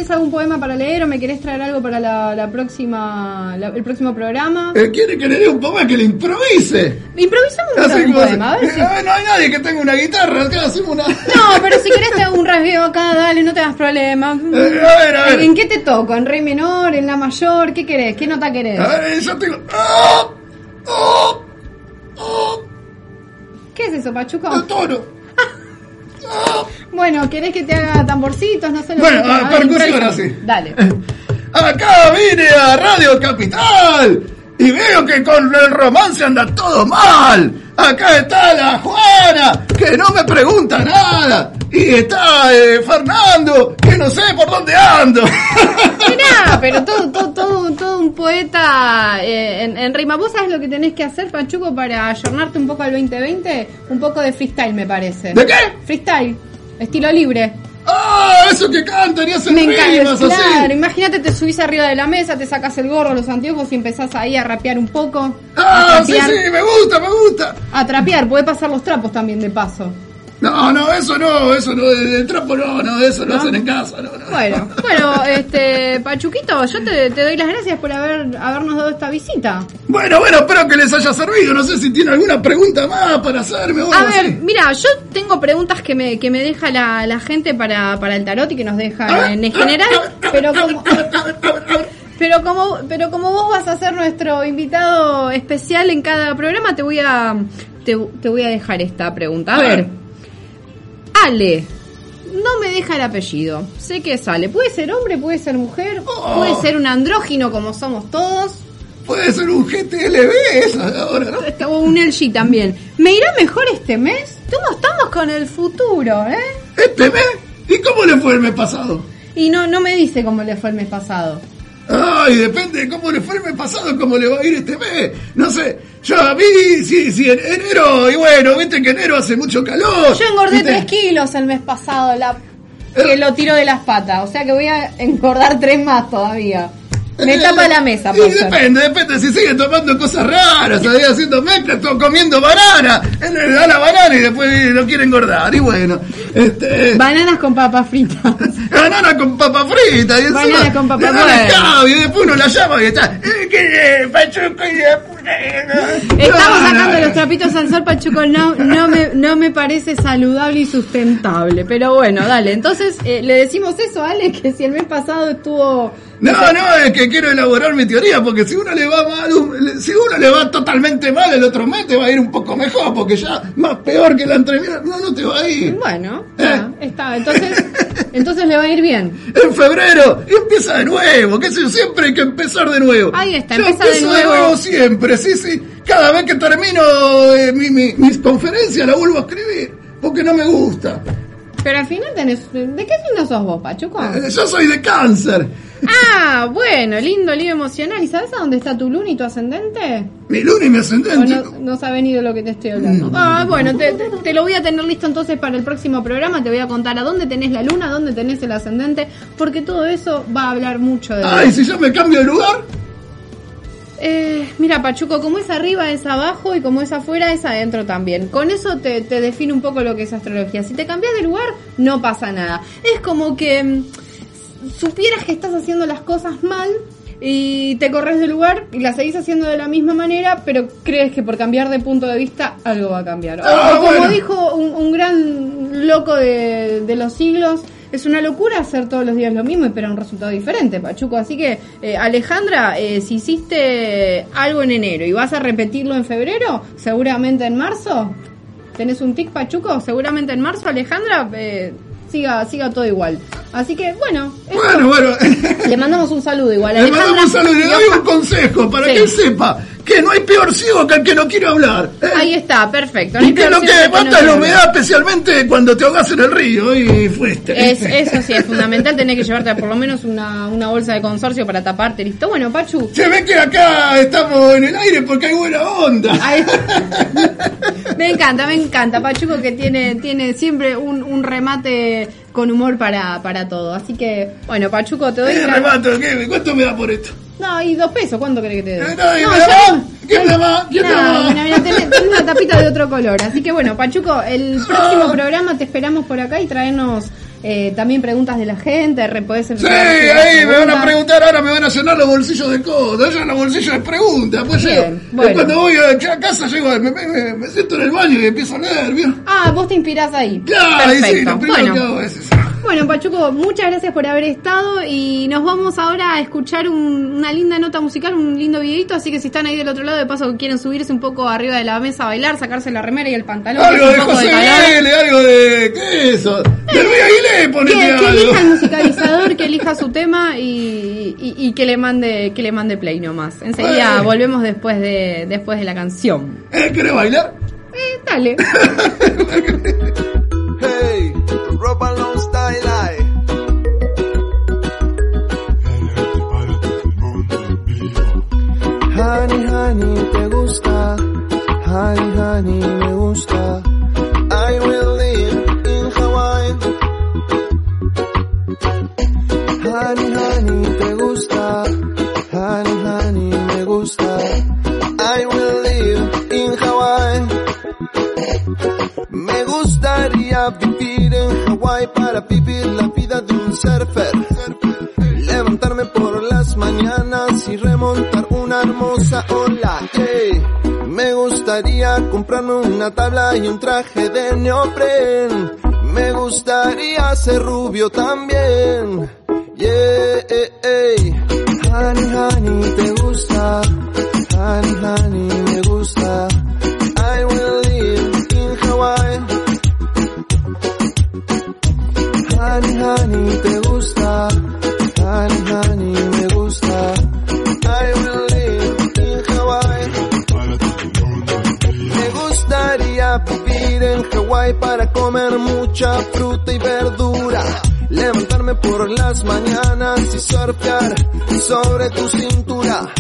No, ¿no tenés algún poema para leer o me querés traer algo para la, la próxima, la- el próximo programa? Eh, ¿Quiere que le dé un poema que le improvise? Improvisamos un, poema, a ver si... Eh, no hay nadie que tenga una guitarra, acá hacemos una... No, pero si querés te hago un rasgueo acá, dale, no te hagas problema. a ver, a ver. ¿En qué te toco? ¿En re menor? ¿En la mayor? ¿Qué querés? ¿Qué nota querés? A ver, yo tengo... ¡Ah! ¡Ah! ¡Ah! ¿Qué es eso, Pachuco? ¡El toro! <laughs> ¡Ah! Bueno, ¿querés que te haga tamborcitos? No sé lo Bueno, que ah. A ver, percusión, así. Dale. <laughs> Acá vine a Radio Capital y veo que con el romance anda todo mal. Acá está la Juana, que no me pregunta nada. Y está eh, Fernando, que no sé por dónde ando. <laughs> Mirá, <laughs> pero todo, todo, todo, todo un poeta eh, en, en rima. ¿Vos sabés lo que tenés que hacer, Pachuco, para ayornarte un poco al 2020? Un poco de freestyle, me parece. ¿De qué? Freestyle, estilo libre. ¡Ah! Eso que cantan y hacen Me rimas encanta, así. claro. Imagínate, te subís arriba de la mesa, te sacas el gorro, los anteojos y empezás ahí a rapear un poco. ¡Ah! a Sí, trapear. sí, me gusta, me gusta. A trapear, puede pasar los trapos también de paso. No, no, eso no, eso no, el trapo no, no, eso lo ¿No? hacen en casa, no, no. Bueno, bueno, este, Pachuquito, yo te, te doy las gracias por haber habernos dado esta visita. Bueno, bueno, espero que les haya servido. No sé si tiene alguna pregunta más para hacerme o A ver, mira, yo tengo preguntas que me, que me deja la, la gente para, para el tarot y que nos deja en, general, pero como, pero como, pero como vos vas a ser nuestro invitado especial en cada programa, te voy a, te, te voy a dejar esta pregunta. A A ver, ver. Ale. No me deja el apellido. Sé que es Ale. Puede ser hombre, puede ser mujer, Oh. puede ser un andrógino como somos todos. Puede ser un GTLB esa ahora, ¿no? O un LG también. ¿Me irá mejor este mes? ¿Cómo estamos con el futuro, eh? ¿Este mes? ¿Y cómo le fue el mes pasado? Y no, no me dice cómo le fue el mes pasado. Ay, depende de cómo le fue el mes pasado, cómo le va a ir este mes. No sé, yo a mí, sí, sí, en enero, y bueno, viste que enero hace mucho calor. Yo engordé ¿viste? 3 kilos el mes pasado, la que lo tiró de las patas. O sea que voy a engordar 3 más todavía. Me Eh, tapa la mesa, y por ser. depende, depende, si sigue tomando cosas raras, ahí haciendo mezclas, comiendo banana, él le da la banana y después lo quiere engordar, y bueno, este... Bananas con papas fritas. <laughs> Banana con papa frita y encima Banana con papa le dan frita. escabio, y después uno la llama y está, Estamos sacando los trapitos al sol, Pachuco. No, no, me, no me parece saludable y sustentable. Pero bueno, dale. Entonces, eh, le decimos eso a Ale, que si el mes pasado estuvo. No, no, es que quiero elaborar mi teoría, porque si uno le va mal, si uno le va totalmente mal, el otro mes te va a ir un poco mejor, porque ya más peor que la anterior, no, no te va a ir. Bueno, ya, está. Entonces, <laughs> entonces le va a ir bien. En febrero, y empieza de nuevo, que siempre hay que empezar de nuevo. Ahí está, Yo empieza de empiezo nuevo. siempre, sí, sí. Cada vez que termino eh, mi, mi- mis conferencias la vuelvo a escribir, porque no me gusta. Pero al final tenés. ¿De qué signo sos vos, Pachuco? Eh, Yo soy de cáncer. Ah, bueno, lindo lío emocional. ¿Y sabes a dónde está tu luna y tu ascendente? Mi luna y mi ¿O ascendente. no, no sabe ni de lo que te estoy hablando? Ah, bueno, te, te- lo voy a tener listo entonces para el próximo programa. Te voy a contar a dónde tenés la luna, dónde tenés el ascendente, porque todo eso va a hablar mucho de Ay, si yo me cambio de lugar. Eh, mira, Pachuco, como es arriba es abajo y como es afuera es adentro también. Con eso te, te define un poco lo que es astrología. Si te cambias de lugar, no pasa nada. Es como que mm, supieras que estás haciendo las cosas mal y te corres de lugar y las seguís haciendo de la misma manera, pero crees que por cambiar de punto de vista algo va a cambiar. O- Ah, o como bueno. dijo un, un gran loco de, de los siglos, es una locura hacer todos los días lo mismo y esperar un resultado diferente, Pachuco. Así que, eh, Alejandra, eh, si hiciste algo en enero y vas a repetirlo en febrero, seguramente en marzo, ¿tenés un tic, Pachuco? Seguramente en marzo, Alejandra, eh, siga, siga todo igual. Así que, bueno. Bueno, bueno. <laughs> le mandamos un saludo igual. Le Alejandra, mandamos un saludo le doy un consejo para Sí. que él sepa que no hay peor ciego que el que no quiere hablar. ¿eh? Ahí está, perfecto. No Y que lo que mata es la humedad, especialmente cuando te ahogas en el río y fuiste. Es, eso sí, es fundamental tener que llevarte por lo menos una, una bolsa de consorcio para taparte. Listo. Bueno, Pachu. Se ve que acá estamos en el aire porque hay buena onda. Ay, me encanta, me encanta. Pachuco que tiene, tiene siempre un, un remate con humor para, para todo. Así que, bueno, Pachuco, te doy ¿Qué remato? ¿Qué? ¿Cuánto me da por esto? No, y dos pesos, ¿cuánto querés que te dé? Eh, no, No, yo. ¿Quién te más? ¿Quién te más? mira, tenés, tenés <laughs> una tapita de otro color. Así que bueno, Pachuco, el próximo programa te esperamos por acá y traernos eh, también preguntas de la gente. podés Sí, ahí me van a preguntar, ahora me van a llenar los bolsillos de cosas, ya los bolsillos de preguntas. Pues Bien, llego. bueno. Cuando voy a, casa, llego, me, me- me- me siento en el baño y empiezo a leer, ¿vio? Ah, vos te inspirás ahí. Claro, y sí, lo primero bueno. que hago es eso. Bueno, Pachuco, muchas gracias por haber estado y nos vamos ahora a escuchar un- una linda nota musical, un lindo videito, así que si están ahí del otro lado, de paso que quieren subirse un poco arriba de la mesa a bailar, sacarse la remera y el pantalón, Algo de José. L, algo de. ¿Qué es eso? Del Luis Aguilé, Que, ponete que algo. elija el <laughs> musicalizador, que elija su tema y, y- y que le mande que le mande play nomás. Enseguida volvemos después de después de la canción. ¿Eh, ¿Querés bailar? Eh, dale. <laughs> <laughs> Hey, ropa Honey, honey, te gusta. Honey, honey, me gusta. I will live in Hawaii. Honey, honey, te gusta. Honey, honey, me gusta. I will live in Hawaii. Me gustaría vivir en Hawái para vivir la vida de un surfer. Mañanas y remontar una hermosa ola. Me gustaría comprarme una tabla y un traje de neopren. Me gustaría ser rubio también. Yeah, eh, ey. Honey, honey, te gusta. Honey, honey, me gusta. I will live in Hawaii. Honey, honey, te gusta. Para comer mucha fruta y verdura. Levantarme por las mañanas y surfear sobre tu cintura.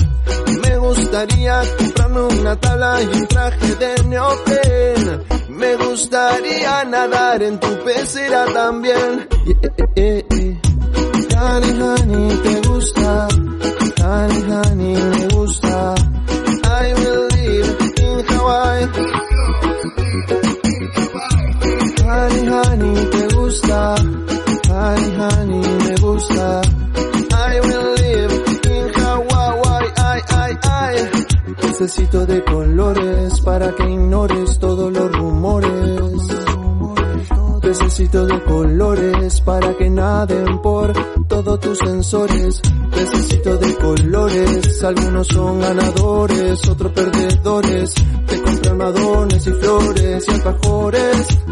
Me gustaría comprarme una tabla y un traje de neopren. Me gustaría nadar en tu pecera también. Yeah, yeah, yeah. Honey, honey, te gusta. Honey, honey, me gusta. Pececito de colores, algunos son ganadores, otros perdedores. Te compran madones y flores y alfajores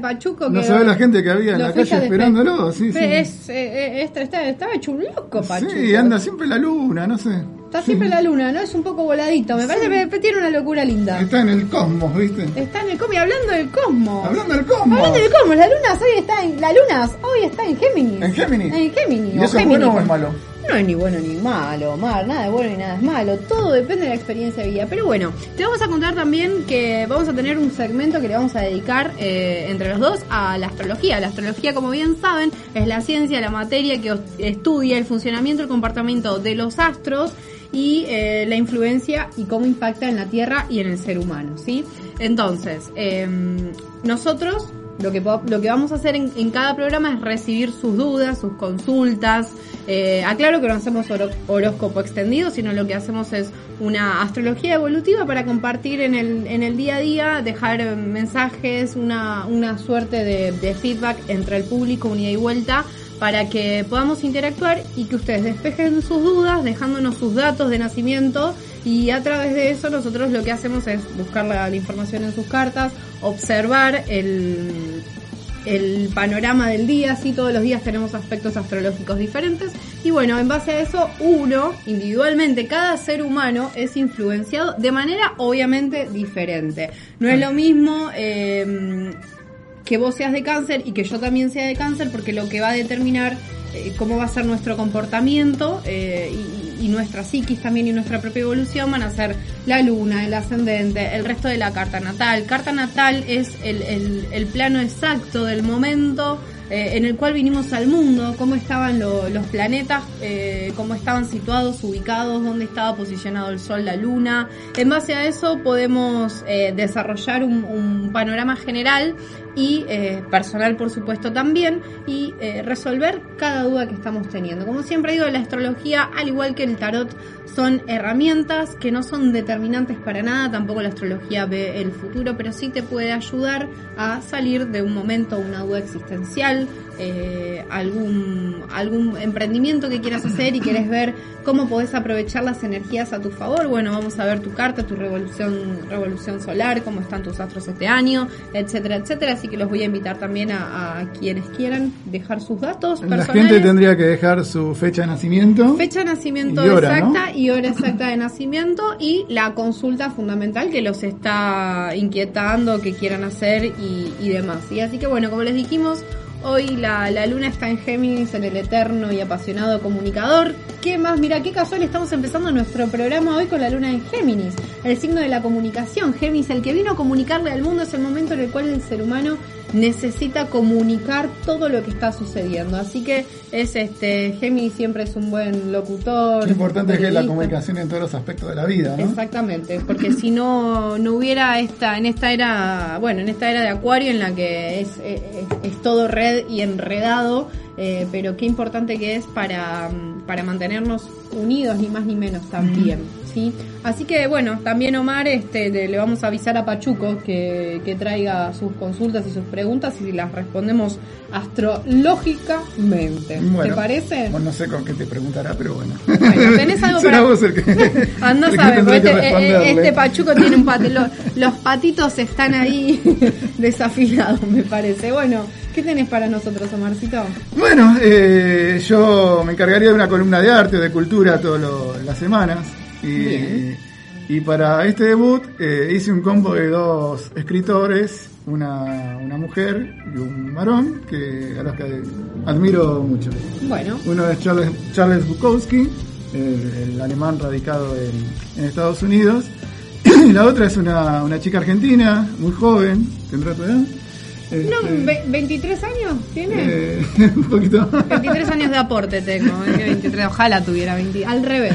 Pachuco. No que sabe la gente que había en la calle esperándolo, sí, sí. Es, eh, eh, esta- está- estaba hecho un loco, Pachuco. Sí, anda siempre la luna, no sé. Está siempre en la luna, ¿no? Es un poco voladito. Me parece que tiene una locura linda. Está en el cosmos, ¿viste? Está en el cosmos. Y hablando del cosmos. Hablando del cosmos. Hablando del cosmos, la luna hoy está en, la luna hoy está en Géminis. En Géminis. En Géminis. ¿Y eso es Géminis, bueno o es malo? No es ni bueno ni malo, Omar, nada es bueno ni nada es malo, todo depende de la experiencia de vida. Pero bueno, te vamos a contar también que vamos a tener un segmento que le vamos a dedicar eh, entre los dos a la astrología. La astrología, como bien saben, es la ciencia, la materia que estudia el funcionamiento, el comportamiento de los astros y eh, la influencia y cómo impacta en la Tierra y en el ser humano, ¿sí? Entonces, em, nosotros lo que, lo que vamos a hacer en, en cada programa es recibir sus dudas, sus consultas. Eh, aclaro que no hacemos horóscopo extendido, sino lo que hacemos es una astrología evolutiva para compartir en el, en el día a día, dejar mensajes, una, una suerte de, feedback entre el público, un ida y vuelta, para que podamos interactuar y que ustedes despejen sus dudas, dejándonos sus datos de nacimiento y a través de eso nosotros lo que hacemos es buscar la, la información en sus cartas, observar el, el panorama del día, sí, todos los días tenemos aspectos astrológicos diferentes y bueno, en base a eso uno, individualmente, cada ser humano es influenciado de manera obviamente diferente. No es lo mismo... eh, que vos seas de cáncer y que yo también sea de cáncer, porque lo que va a determinar eh, cómo va a ser nuestro comportamiento eh, y, nuestra psiquis también y nuestra propia evolución van a ser la luna, el ascendente, el resto de la carta natal. Carta natal es el, plano exacto del momento eh, en el cual vinimos al mundo, cómo estaban lo- los planetas, cómo estaban situados, ubicados, dónde estaba posicionado el Sol, la Luna. En base a eso podemos desarrollar un panorama general y eh, personal, por supuesto, también, y eh, resolver cada duda que estamos teniendo. Como siempre digo, la astrología, al igual que el tarot, son herramientas que no son determinantes para nada, tampoco la astrología ve el futuro, pero sí te puede ayudar a salir de un momento, una duda existencial, eh, algún, algún emprendimiento que quieras hacer y quieres ver cómo podés aprovechar las energías a tu favor. Bueno, vamos a ver tu carta, tu revolución, revolución solar, cómo están tus astros este año, etcétera, etcétera. Así que los voy a invitar también a, a quienes quieran dejar sus datos La personales. gente tendría que dejar su fecha de nacimiento. Fecha de nacimiento Y hora, exacta y hora exacta de nacimiento y la consulta fundamental que los está inquietando, que quieran hacer y, y demás. Y así que bueno, como les dijimos, hoy la, la luna está en Géminis, en el eterno y apasionado comunicador. ¿Qué más? Mira, qué casual, estamos empezando nuestro programa hoy con la luna en Géminis, el signo de la comunicación. Géminis, el que vino a comunicarle al mundo, es el momento en el cual el ser humano necesita comunicar todo lo que está sucediendo. Así que es este Géminis siempre es un buen locutor. Lo importante es que la comunicación en todos los aspectos de la vida, ¿no? Exactamente, porque si no no hubiera esta en esta era, bueno, en esta era de Acuario en la que es, es, es todo red y enredado, eh, pero qué importante que es para, para mantenernos unidos ni más ni menos también, ¿sí? Así que bueno, también Omar este le vamos a avisar a Pachuco que, que traiga sus consultas y sus preguntas y las respondemos astrológicamente. ¿Te parece? bueno, no sé con qué te preguntará, pero bueno. Bueno, ¿tenés algo <laughs> para- vos el que. <laughs> Anda a saber, que este, eh, este Pachuco tiene un pate. lo- los patitos están ahí <laughs> desafilados, me parece. Bueno, ¿qué tenés para nosotros, Omarcito? Bueno, eh, yo me encargaría de una columna de arte o de cultura todas las semanas. Y, para este debut eh, hice un combo de dos escritores, una, una mujer y un varón, que, a los que admiro mucho. Bueno, Uno es Charles, Charles Bukowski, el, el alemán radicado en, en Estados Unidos. Y <clears throat> la otra es una, una chica argentina, muy joven, tendrá tu edad, No, Este, ve- ¿23 años tiene? eh, <laughs> un poquito. 23 años de aporte tengo, es que 23, ojalá tuviera 20, al revés.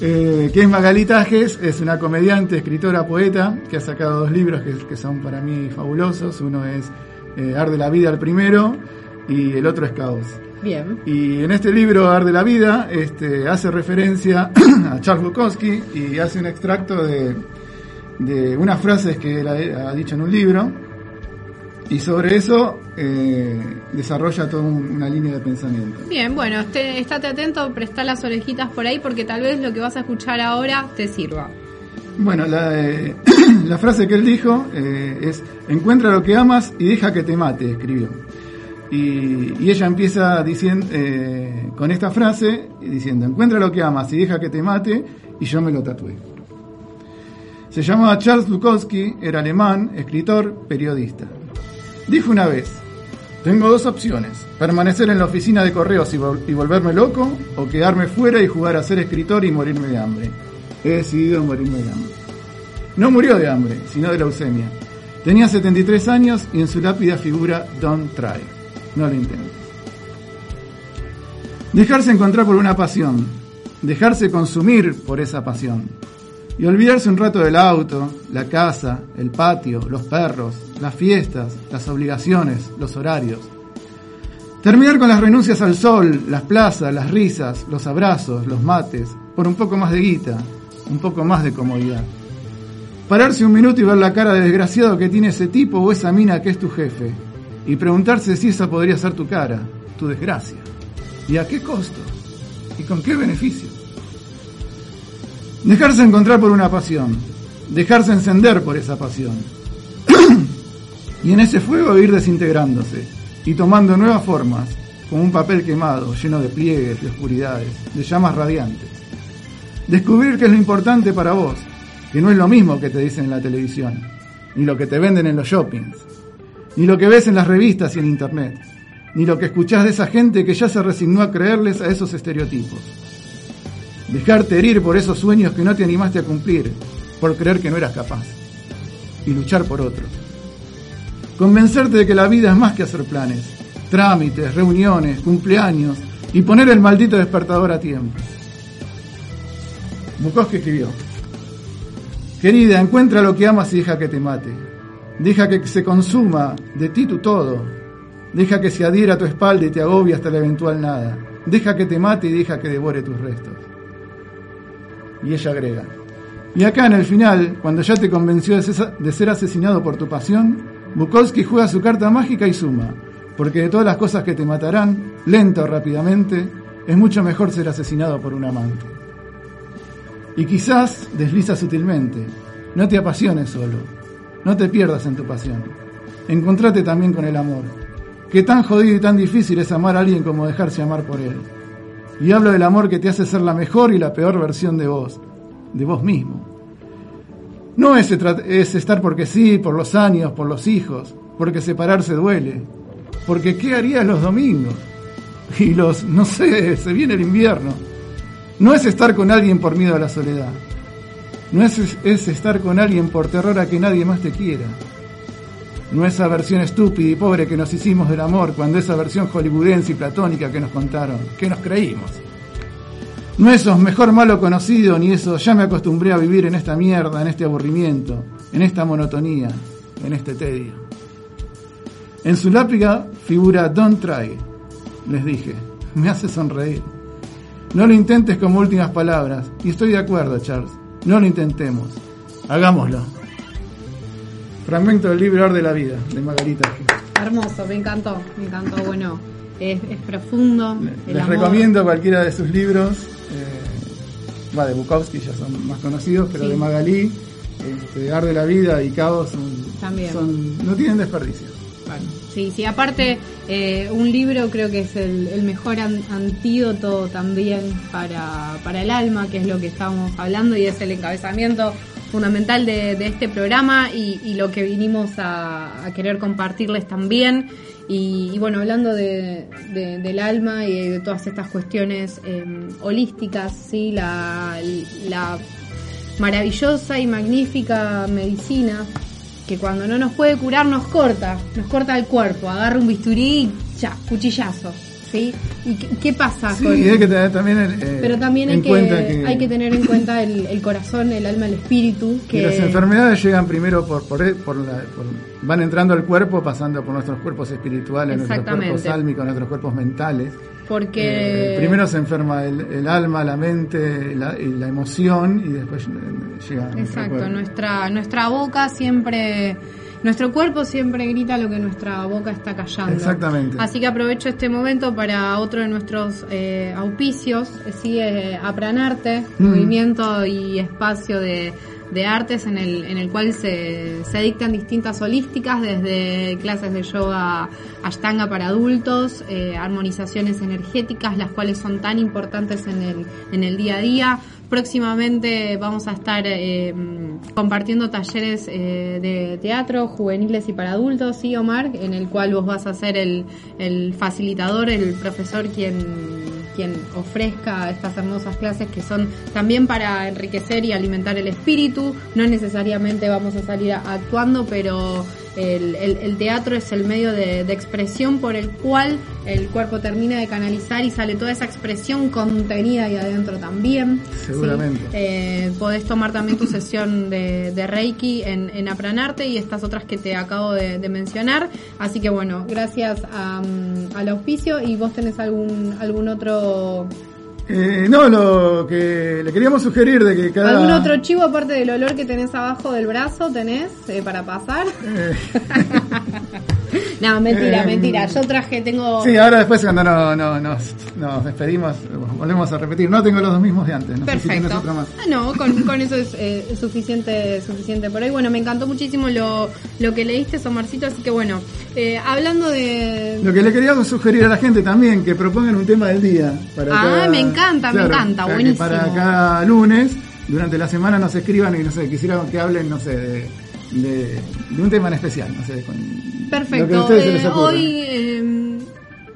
Eh, que es Magali Tajes, es una comediante, escritora, poeta, que ha sacado dos libros que, que son para mí fabulosos. Uno es eh, Arde la Vida el primero y el otro es Caos. Bien. Y en este libro, Ar de la Vida, este, hace referencia <clears throat> a Charles Bukowski y hace un extracto de, de unas frases que él ha, ha dicho en un libro. Y sobre eso eh, desarrolla toda un- una línea de pensamiento. Bien, bueno, esté- estate atento, presta las orejitas por ahí porque tal vez lo que vas a escuchar ahora te sirva. Bueno, la, eh, <clears throat> la frase que él dijo eh, es, encuentra lo que amas y deja que te mate, escribió. Y, y ella empieza diciendo, con esta frase diciendo, encuentra lo que amas y deja que te mate, y yo me lo tatué. Se llamaba Charles Bukowski, era alemán, escritor, periodista. Dijo una vez, tengo dos opciones, permanecer en la oficina de correos y, y volverme loco, o quedarme fuera y jugar a ser escritor y morirme de hambre. He decidido morirme de hambre. No murió de hambre, sino de leucemia. Tenía 73 años y en su lápida figura Don't try. No lo intentes. Dejarse encontrar por una pasión. Dejarse consumir por esa pasión. Y olvidarse un rato del auto, la casa, el patio, los perros, las fiestas, las obligaciones, los horarios. Terminar con las renuncias al sol, las plazas, las risas, los abrazos, los mates, por un poco más de guita, un poco más de comodidad. Pararse un minuto y ver la cara de desgraciado que tiene ese tipo o esa mina que es tu jefe. Y preguntarse si esa podría ser tu cara, tu desgracia. ¿Y a qué costo? ¿Y con qué beneficio? Dejarse encontrar por una pasión. Dejarse encender por esa pasión. <clears throat> y en ese fuego ir desintegrándose y tomando nuevas formas, como un papel quemado, lleno de pliegues, de oscuridades, de llamas radiantes. Descubrir qué es lo importante para vos, que no es lo mismo que te dicen en la televisión, ni lo que te venden en los shoppings, ni lo que ves en las revistas y en internet, ni lo que escuchás de esa gente que ya se resignó a creerles a esos estereotipos. Dejarte herir por esos sueños que no te animaste a cumplir, por creer que no eras capaz, y luchar por otros. Convencerte de que la vida es más que hacer planes, trámites, reuniones, cumpleaños y poner el maldito despertador a tiempo. Bukowski escribió, Querida, encuentra lo que amas y deja que te mate. Deja que se consuma de ti tu todo. Deja que se adhiera a tu espalda y te agobie hasta la eventual nada. Deja que te mate y deja que devore tus restos. Y ella agrega, y acá en el final, cuando ya te convenció de ser- asesinado por tu pasión, Bukowski juega su carta mágica y suma, porque de todas las cosas que te matarán, lenta o rápidamente, es mucho mejor ser asesinado por un amante. Y quizás desliza sutilmente, no te apasiones solo, no te pierdas en tu pasión, encontrate también con el amor, que tan jodido y tan difícil es amar a alguien como dejarse amar por él. Y hablo del amor que te hace ser la mejor y la peor versión de vos, de vos mismo. No es, es estar porque sí, por los años, por los hijos, porque separarse duele, porque ¿qué harías los domingos? Y los, no sé, se viene el invierno. No es estar con alguien por miedo a la soledad. No es, es estar con alguien por terror a que nadie más te quiera. No esa versión estúpida y pobre que nos hicimos del amor cuando esa versión hollywoodense y platónica que nos contaron, que nos creímos. No esos mejor malo conocido, ni eso ya me acostumbré a vivir en esta mierda, en este aburrimiento, en esta monotonía, en este tedio. En su lápida figura Don't Try. Les dije, me hace sonreír. No lo intentes como últimas palabras, y estoy de acuerdo, Charles. No lo intentemos. Hagámoslo. Fragmento del libro Ar de la Vida, de Margarita. Hermoso, me encantó, me encantó. Bueno, es, es profundo. Les amor. recomiendo cualquiera de sus libros. eh, va de Bukowski, ya son más conocidos, pero Sí. de Magalí, este, Ar de la Vida y Caos son, También. son- no tienen desperdicio. Bueno, sí, sí, aparte eh, un libro creo que es el, el mejor an- antídoto también para, para el alma, que es lo que estábamos hablando y es el encabezamiento fundamental de, de este programa y, y lo que vinimos a, a querer compartirles también. Y, y bueno, hablando de, de- del alma y de todas estas cuestiones eh, holísticas, ¿sí? la, la maravillosa y magnífica medicina que cuando no nos puede curar nos corta, nos corta el cuerpo, agarra un bisturí y ya, cuchillazo. ¿Sí? ¿Y qué, qué pasa Sí, con y hay que tener también el, eh, Pero también hay en que, hay que tener en cuenta el, el corazón, el alma, el espíritu. que las enfermedades llegan primero por, por, por la- por- van entrando al cuerpo, pasando por nuestros cuerpos espirituales, nuestros Exactamente. cuerpos álmicos, nuestros cuerpos mentales. porque Eh, primero se enferma el, el alma, la mente la, y la emoción y después eh, llega Exacto, nuestra, nuestra boca siempre, nuestro cuerpo siempre grita lo que nuestra boca está callando. Exactamente. Así que aprovecho este momento para otro de nuestros eh, auspicios, sigue Apranarte, Mm. movimiento y espacio de, de artes en el, en el cual se, se dictan distintas holísticas, desde clases de yoga ashtanga para adultos, eh, armonizaciones energéticas, las cuales son tan importantes en el, en el día a día. Próximamente vamos a estar eh, compartiendo talleres eh, de teatro juveniles y para adultos, ¿sí, Omar? En el cual vos vas a ser el, el facilitador, el profesor quien quien ofrezca estas hermosas clases que son también para enriquecer y alimentar el espíritu. No necesariamente vamos a salir actuando, pero el, el- el teatro es el medio de, de expresión por el cual el cuerpo termina de canalizar y sale toda esa expresión contenida ahí adentro también. ¿sí? Seguramente. Eh, podés tomar también tu sesión de, de Reiki en, en Apranarte y estas otras que te acabo de, de mencionar. Así que bueno, gracias a, al auspicio y vos tenés algún, algún otro Eh, no, lo que le queríamos sugerir de que cada... algún otro chivo aparte del olor que tenés abajo del brazo tenés eh, para pasar. Eh, <laughs> no, mentira, Eh, mentira. Yo traje, tengo sí, ahora después cuando no, no, nos, nos despedimos, volvemos a repetir. No tengo los dos mismos de antes, no si Perfecto. más. Ah, no, con, con eso es suficiente, suficiente por hoy. Bueno, me encantó muchísimo lo, lo que leíste, Somarcito, así que bueno, hablando de... Lo que le queríamos sugerir a la gente también, que propongan un tema del día. Para Ah, cada- me encanta, me encanta, para que buenísimo. Para cada lunes, durante la semana nos escriban y no sé, quisieran que hablen, no sé, de, de, de un tema en especial, no sé, con lo que a Perfecto. se Eh, les hoy eh,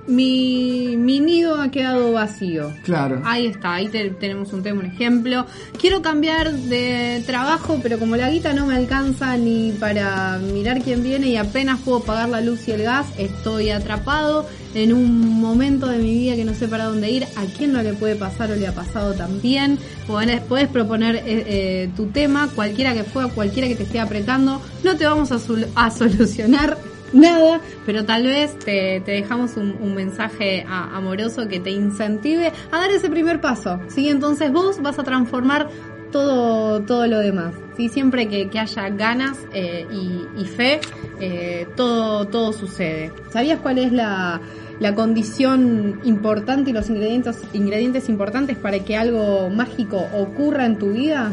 mi, mi nido ha quedado vacío. Claro. Ahí está, ahí te- tenemos un tema, un ejemplo. Quiero cambiar de trabajo, pero como la guita no me alcanza ni para mirar quién viene y apenas puedo pagar la luz y el gas, estoy atrapado en un momento de mi vida que no sé para dónde ir. ¿A quién no le puede pasar o le ha pasado también? Podés proponer eh, eh, tu tema, cualquiera que fuera, cualquiera que te esté apretando. No te vamos a solucionar nada, pero tal vez te, dejamos un, mensaje amoroso que te incentive a dar ese primer paso, ¿sí? Entonces vos vas a transformar todo, todo lo demás, ¿sí? Siempre que, que haya ganas eh, y, y fe, eh, todo, todo sucede. ¿Sabías cuál es la, la condición importante y los ingredientes, ingredientes importantes para que algo mágico ocurra en tu vida?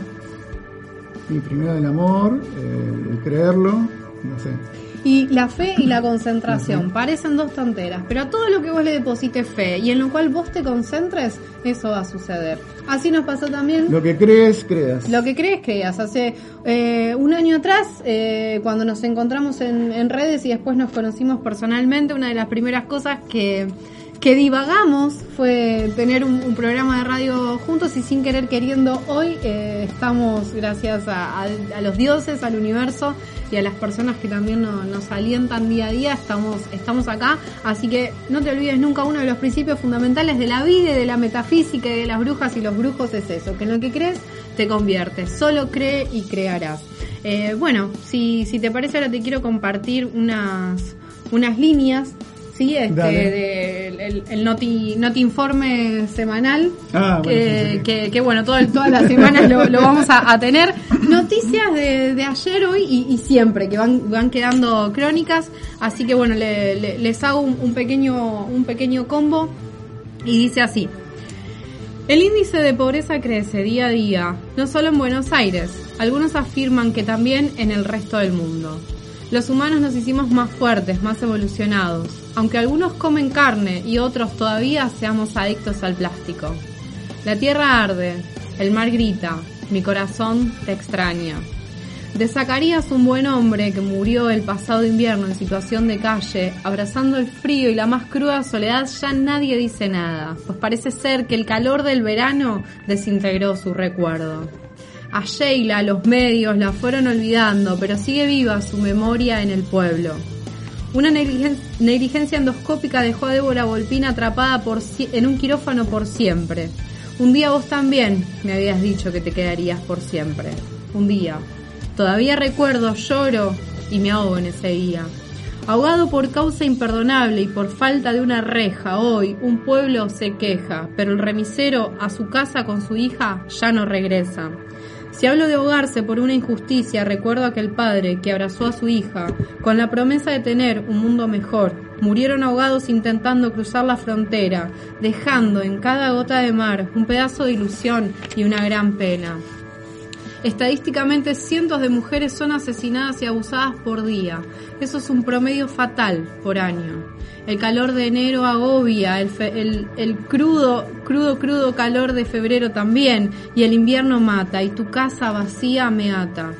Primero el amor, eh, el creerlo, no sé. Y la fe y la concentración parecen dos tonteras, pero a todo lo que vos le deposites fe y en lo cual vos te concentres, eso va a suceder. Así nos pasó también. Lo que crees, creas. Lo que crees, creas. Hace eh, un año atrás, eh, cuando nos encontramos en, en redes y después nos conocimos personalmente, una de las primeras cosas que, que divagamos fue tener un, programa de radio juntos y sin querer queriendo hoy eh, estamos, gracias a, los dioses, al universo y a las personas que también no- nos alientan día a día, estamos, estamos acá. Así que no te olvides nunca, uno de los principios fundamentales de la vida y de la metafísica y de las brujas y los brujos es eso, que en lo que crees te conviertes, solo cree y crearás. Eh, bueno, si, si te parece ahora te quiero compartir unas, unas líneas. Sí, este, de- el, el noti, noti informe semanal, Ah, bueno, que, que, que, bueno, todo, el- todas las semanas lo, lo vamos a, a tener. Noticias de, de ayer, hoy y, y siempre, que van, van quedando crónicas. Así que bueno, le- le- les hago un, un pequeño, un pequeño combo y dice así. El índice de pobreza crece día a día, no solo en Buenos Aires, algunos afirman que también en el resto del mundo. Los humanos nos hicimos más fuertes, más evolucionados, aunque algunos comen carne y otros todavía seamos adictos al plástico. La tierra arde, el mar grita, mi corazón te extraña. De Zacarías, un buen hombre que murió el pasado invierno en situación de calle, abrazando el frío y la más cruda soledad, ya nadie dice nada, pues parece ser que el calor del verano desintegró su recuerdo. A Sheila, los medios la fueron olvidando, pero sigue viva su memoria en el pueblo. Una negligen- negligencia endoscópica dejó a Débora Volpín atrapada por en un quirófano por siempre. Un día vos también me habías dicho que te quedarías por siempre. Un día. Todavía recuerdo, lloro y me ahogo en ese día. Ahogado por causa imperdonable y por falta de una reja, hoy un pueblo se queja, pero el remisero a su casa con su hija ya no regresa. Si hablo de ahogarse por una injusticia, recuerdo a aquel padre que abrazó a su hija con la promesa de tener un mundo mejor. Murieron ahogados intentando cruzar la frontera, dejando en cada gota de mar un pedazo de ilusión y una gran pena. Estadísticamente, cientos de mujeres son asesinadas y abusadas por día. Eso es un promedio fatal por año. El calor de enero agobia, el, crudo, crudo, crudo calor de febrero también, y el invierno mata, y tu casa vacía me ata.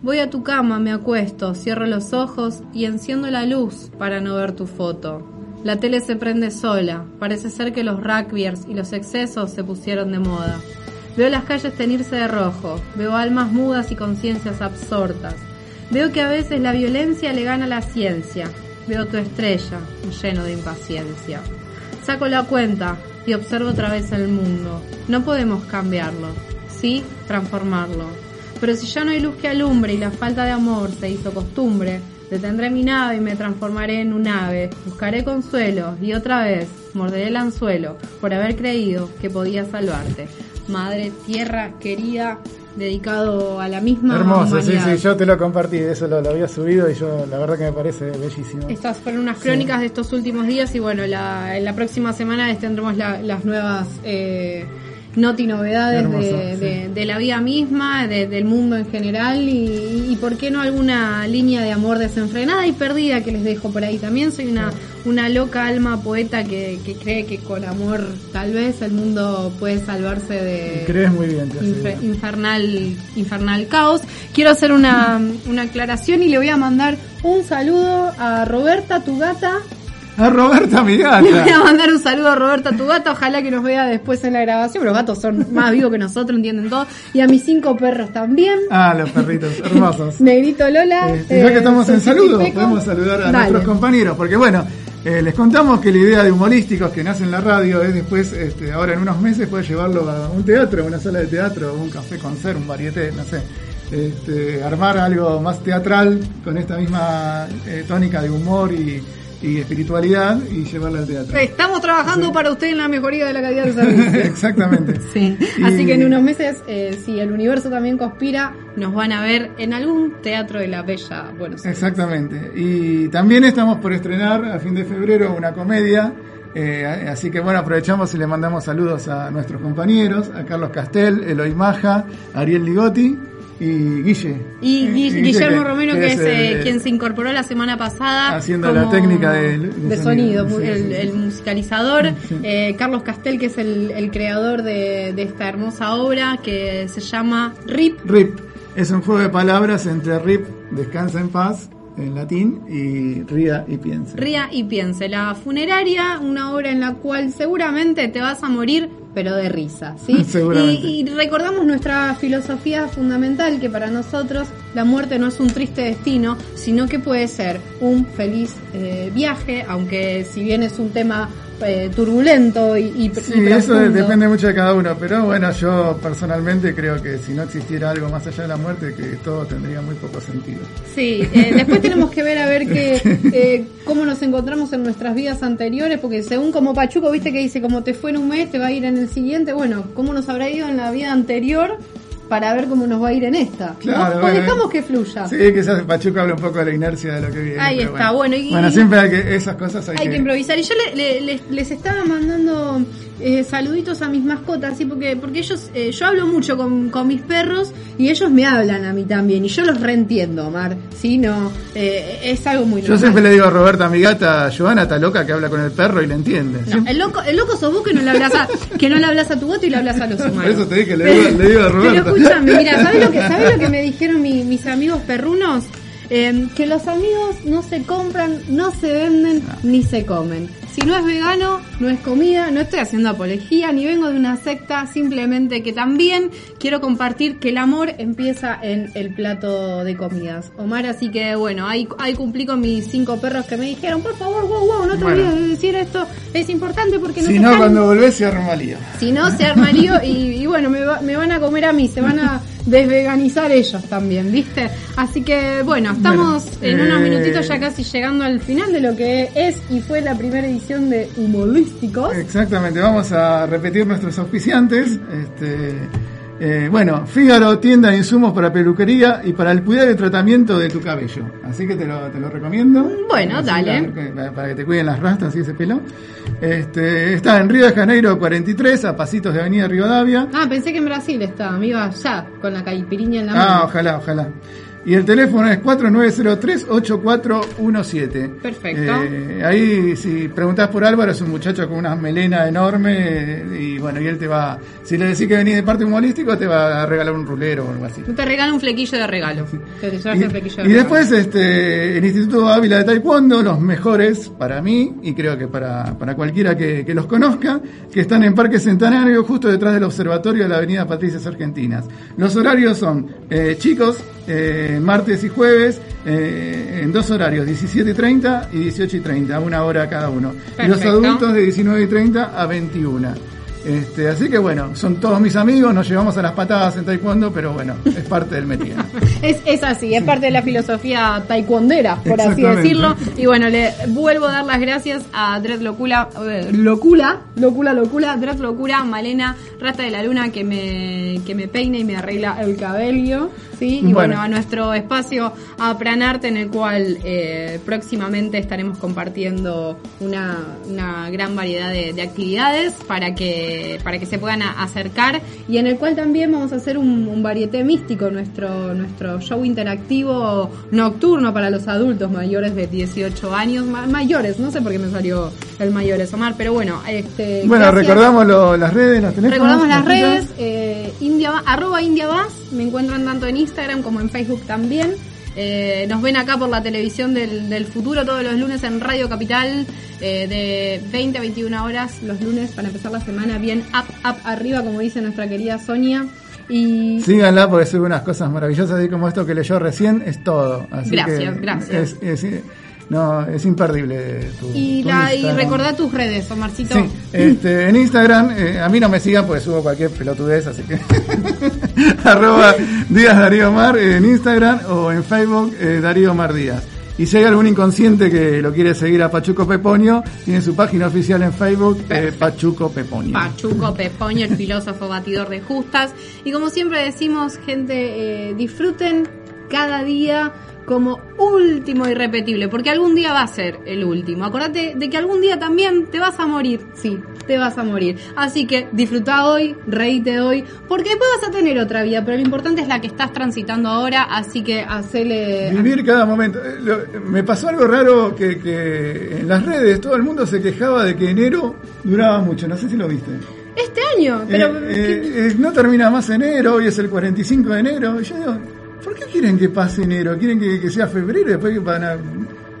Voy a tu cama, me acuesto, cierro los ojos y enciendo la luz para no ver tu foto. La tele se prende sola, parece ser que los rugbyers y los excesos se pusieron de moda. Veo las calles teñirse de rojo, veo almas mudas y conciencias absortas. Veo que a veces la violencia le gana la ciencia. Veo tu estrella, lleno de impaciencia. Saco la cuenta y observo otra vez el mundo. No podemos cambiarlo, sí transformarlo. Pero si ya no hay luz que alumbre y la falta de amor se hizo costumbre, detendré mi nave y me transformaré en un ave. Buscaré consuelo y otra vez morderé el anzuelo por haber creído que podía salvarte. Madre tierra querida, dedicado a la misma Hermoso, sí, humanidad. sí, yo te lo compartí, eso lo, lo había subido y yo la verdad que me parece bellísimo. Estas fueron unas crónicas de estos últimos días y bueno, la, en la próxima semana les tendremos la- las nuevas eh, noti novedades Hermoso, de, sí. de- de la vida misma, de- del mundo en general y, y por qué no alguna línea de amor desenfrenada y perdida que les dejo por ahí. También soy una, una loca alma poeta que, que cree que con amor tal vez el mundo puede salvarse de Crees muy bien, infernal, infernal caos. Quiero hacer una, una aclaración y le voy a mandar un saludo a Roberta, tu gata. A Roberta, mi Le voy a mandar un saludo a Roberta, tu gata. Ojalá que nos vea después en la grabación. Los gatos son más vivos que nosotros, entienden todo. Y a mis cinco perros también. Ah, los perritos, <laughs> hermosos. Negrito Lola. Este, ya eh, que estamos en Sofía saludos, podemos saludar a Dale. nuestros compañeros, porque bueno, eh, les contamos que la idea de humorísticos que nace en la radio es después, este, ahora en unos meses, poder llevarlo a un teatro, a una sala de teatro, un café con ser, un varieté, no sé. Este, armar algo más teatral con esta misma eh, tónica de humor y, y espiritualidad y llevarla al teatro. Estamos trabajando para usted en la mejoría de la calidad del servicio. <laughs> Exactamente. Sí, Y- así que en unos meses, eh, si el universo también conspira, nos van a ver en algún teatro de la Bella Buenos Aires. Exactamente. Y también estamos por estrenar a fin de febrero una comedia. eh, así que bueno, aprovechamos y le mandamos saludos a nuestros compañeros, a Carlos Castel, Eloy Maja, Ariel Ligotti y Guille. Y Gui- Guille Guillermo que- Romero, que es eh, el- quien se incorporó la semana pasada. Haciendo la técnica de- de de sonido. sonido, mu- Sí, el, musicalizador. Sí. Eh, Carlos Castel, que es el, el creador de, de esta hermosa obra que se llama RIP. RIP. Es un juego de palabras entre RIP, descansa en paz, en latín, y ría y piensa. Ría y piense. La funeraria, una obra en la cual seguramente te vas a morir, pero de risa, ¿sí? <laughs> Seguramente. Y, y recordamos nuestra filosofía fundamental, que para nosotros la muerte no es un triste destino, sino que puede ser un feliz eh, viaje, aunque si bien es un tema eh, turbulento y, y, Sí, y eso depende mucho de cada uno, pero bueno, yo personalmente creo que si no existiera algo más allá de la muerte, que todo tendría muy poco sentido. Sí, eh, después tenemos que ver a ver qué, <laughs> eh, cómo nos encontramos en nuestras vidas anteriores, porque según como Pachuco, viste que dice, como te fue en un mes, te va a ir en el siguiente, bueno, cómo nos habrá ido en la vida anterior para ver cómo nos va a ir en esta. ¿no? Claro, o bueno, dejamos que fluya. Sí, quizás Pachuca habla un poco de la inercia de lo que viene. Ahí está, bueno, y- bueno, siempre hay que, esas cosas hay, Hay que improvisar. Y yo le- le- les, les estaba mandando eh, saluditos a mis mascotas, ¿sí? porque, porque ellos, eh, yo hablo mucho con, con mis perros y ellos me hablan a mí también. Y yo los reentiendo, Omar. ¿sí? No, eh, es algo muy Yo normal. siempre le digo a Roberta, mi gata, Joana está loca que habla con el perro y le entiende. No, el loco, el loco sos vos que no le hablas a, que no le hablas a tu gato y le hablas a los humanos. Por eso te dije, le digo- le digo a Roberto. Pero escúchame, mira, ¿sabes lo que, <laughs> ¿sabés lo que me dijeron mi- mis amigos perrunos? Eh, que los amigos no se compran, no se venden, ni se comen. Si no es vegano, no es comida, no estoy haciendo apología, ni vengo de una secta, simplemente que también quiero compartir que el amor empieza en el plato de comidas. Omar, así que bueno, ahí, ahí cumplí con mis cinco perros que me dijeron, por favor, wow, wow, no te Bueno. olvides de decir esto, es importante porque no Si no, están- cuando volvés se arma lío. si no, se armaría y, y bueno, me, va- me van a comer a mí, se van a desveganizar ellos también, ¿viste? Así que bueno, estamos Bueno, en unos eh, minutitos ya casi llegando al final de lo que es y fue la primera edición de Humorísticos. Exactamente, vamos a repetir nuestros auspiciantes. Este, eh, bueno, Fígaro, tienda de insumos para peluquería y para el cuidado y tratamiento de tu cabello. Así que te lo, te lo recomiendo. Bueno, dale. Para, para que te cuiden las rastas y ese pelo. Este, está en Río de Janeiro 43, a pasitos de Avenida Rivadavia. Ah, pensé que en Brasil estaba, me iba allá con la caipiriña en la mano. Ah, ojalá, ojalá. Y el teléfono es 4903-8417. Perfecto. Eh, ahí, si preguntás por Álvaro, es un muchacho con una melena enorme. eh, Y bueno, y él te va. Si le decís que venís de parte humorístico, te va a regalar un rulero o algo así. Te regalo un flequillo de regalo. Te Y, el flequillo de y regalo. después este, el Instituto Ávila de Taekwondo, los mejores para mí y creo que para, para cualquiera que, que los conozca, que están en Parque Centenario, justo detrás del observatorio de la Avenida Patricias Argentinas. Los horarios son eh, chicos, eh, martes y jueves, eh, en dos horarios, 17.30 y 18.30, una hora cada uno. Y los adultos de 19.30 a 21. Este, así que bueno, son todos mis amigos, nos llevamos a las patadas en taekwondo, pero bueno, es parte del metido. <laughs> Es, es así, es parte de la filosofía taekwondera, por así decirlo. Y bueno, le vuelvo a dar las gracias a Dread Locula, eh, Locula, Locula, Locula, Dread Locura, Malena, Rata de la Luna, que me, que me peina y me arregla el cabello. ¿sí? Y bueno, Bueno. a nuestro espacio a Pranarte, en el cual eh, próximamente estaremos compartiendo una, una gran variedad de, de actividades para que, para que se puedan a- acercar y en el cual también vamos a hacer un, un varieté místico, nuestro, nuestro show interactivo nocturno para los adultos mayores de 18 años, ma- mayores, no sé por qué me salió el mayores, Omar, pero bueno, este, Bueno, gracias. recordamos lo- las redes, teléfonos. Recordamos las redes, eh, India, arroba India Vas, me encuentran tanto en Instagram como en Facebook también. Eh, nos ven acá por la televisión del, del futuro todos los lunes en Radio Capital eh, de 20 a 21 horas los lunes para empezar la semana bien up, up, arriba como dice nuestra querida Sonia. Y Síganla porque sube unas cosas maravillosas, así como esto que leyó recién, es todo. Así Gracias, que gracias. Es, es- no, es imperdible tu, y, tu la, y Instagram. recordá tus redes, Omarcito. Sí, este, en Instagram, eh, a mí no me sigan porque subo cualquier pelotudez, así que <laughs> arroba Díaz Darío Mar en Instagram o en Facebook eh, Darío Mar Díaz. Y si hay algún inconsciente que lo quiere seguir a Pachuco Peponio, tiene su página oficial en Facebook, eh, Pachuco Peponio. Pachuco Pepoño, el filósofo batidor de justas. Y como siempre decimos, gente, eh, disfruten cada día como último irrepetible, porque algún día va a ser el último. Acordate de que algún día también te vas a morir, sí, te vas a morir. Así que disfruta hoy, reíte hoy, porque después vas a tener otra vida, pero lo importante es la que estás transitando ahora, así que hacele... Vivir cada momento. Eh, me pasó algo raro que, que en las redes todo el mundo se quejaba de que enero duraba mucho. No sé si lo viste. Este año, pero... Eh, eh, no termina más enero, hoy es el 45 de enero. Y yo digo, ¿por qué quieren que pase enero? ¿Quieren que, que sea febrero y después que van a,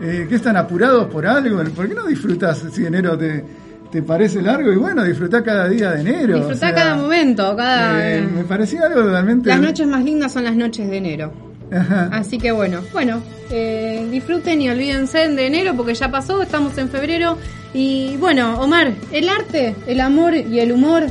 eh, que están apurados por algo? ¿Por qué no disfrutas si enero te, te parece largo? Y bueno, disfrutar cada día de enero. O sea, cada momento, cada... eh, me parecía algo realmente... Las noches más lindas son las noches de enero. Ajá. Así que bueno, bueno, eh, disfruten y olvídense de enero porque ya pasó, estamos en febrero. Y bueno, Omar, el arte, el amor y el humor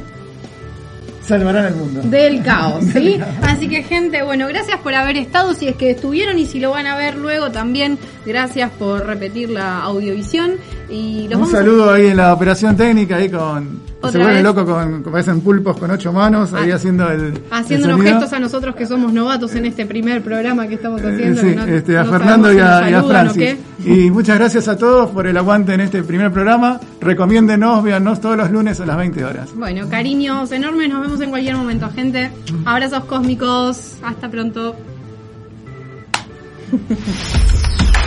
Salvarán el mundo. del caos, <laughs> ¿sí? Así que gente, bueno, gracias por haber estado, si es que estuvieron y si lo van a ver luego también, gracias por repetir la audiovisión. Y los Un a- saludo ahí en la operación técnica, ahí con... Se vuelve loco con, parecen pulpos con ocho manos, ahí Ah, haciendo el... Haciendo el unos gestos a nosotros que somos novatos en este primer programa que estamos Eh, haciendo. sí, que no- este, a no Fernando y a, si a Francis. Y muchas gracias a todos por el aguante en este primer programa. Recomiéndenos, véannos todos los lunes a las 20 horas. Bueno, cariños enormes, nos vemos en cualquier momento, gente. Abrazos cósmicos, hasta pronto. <laughs>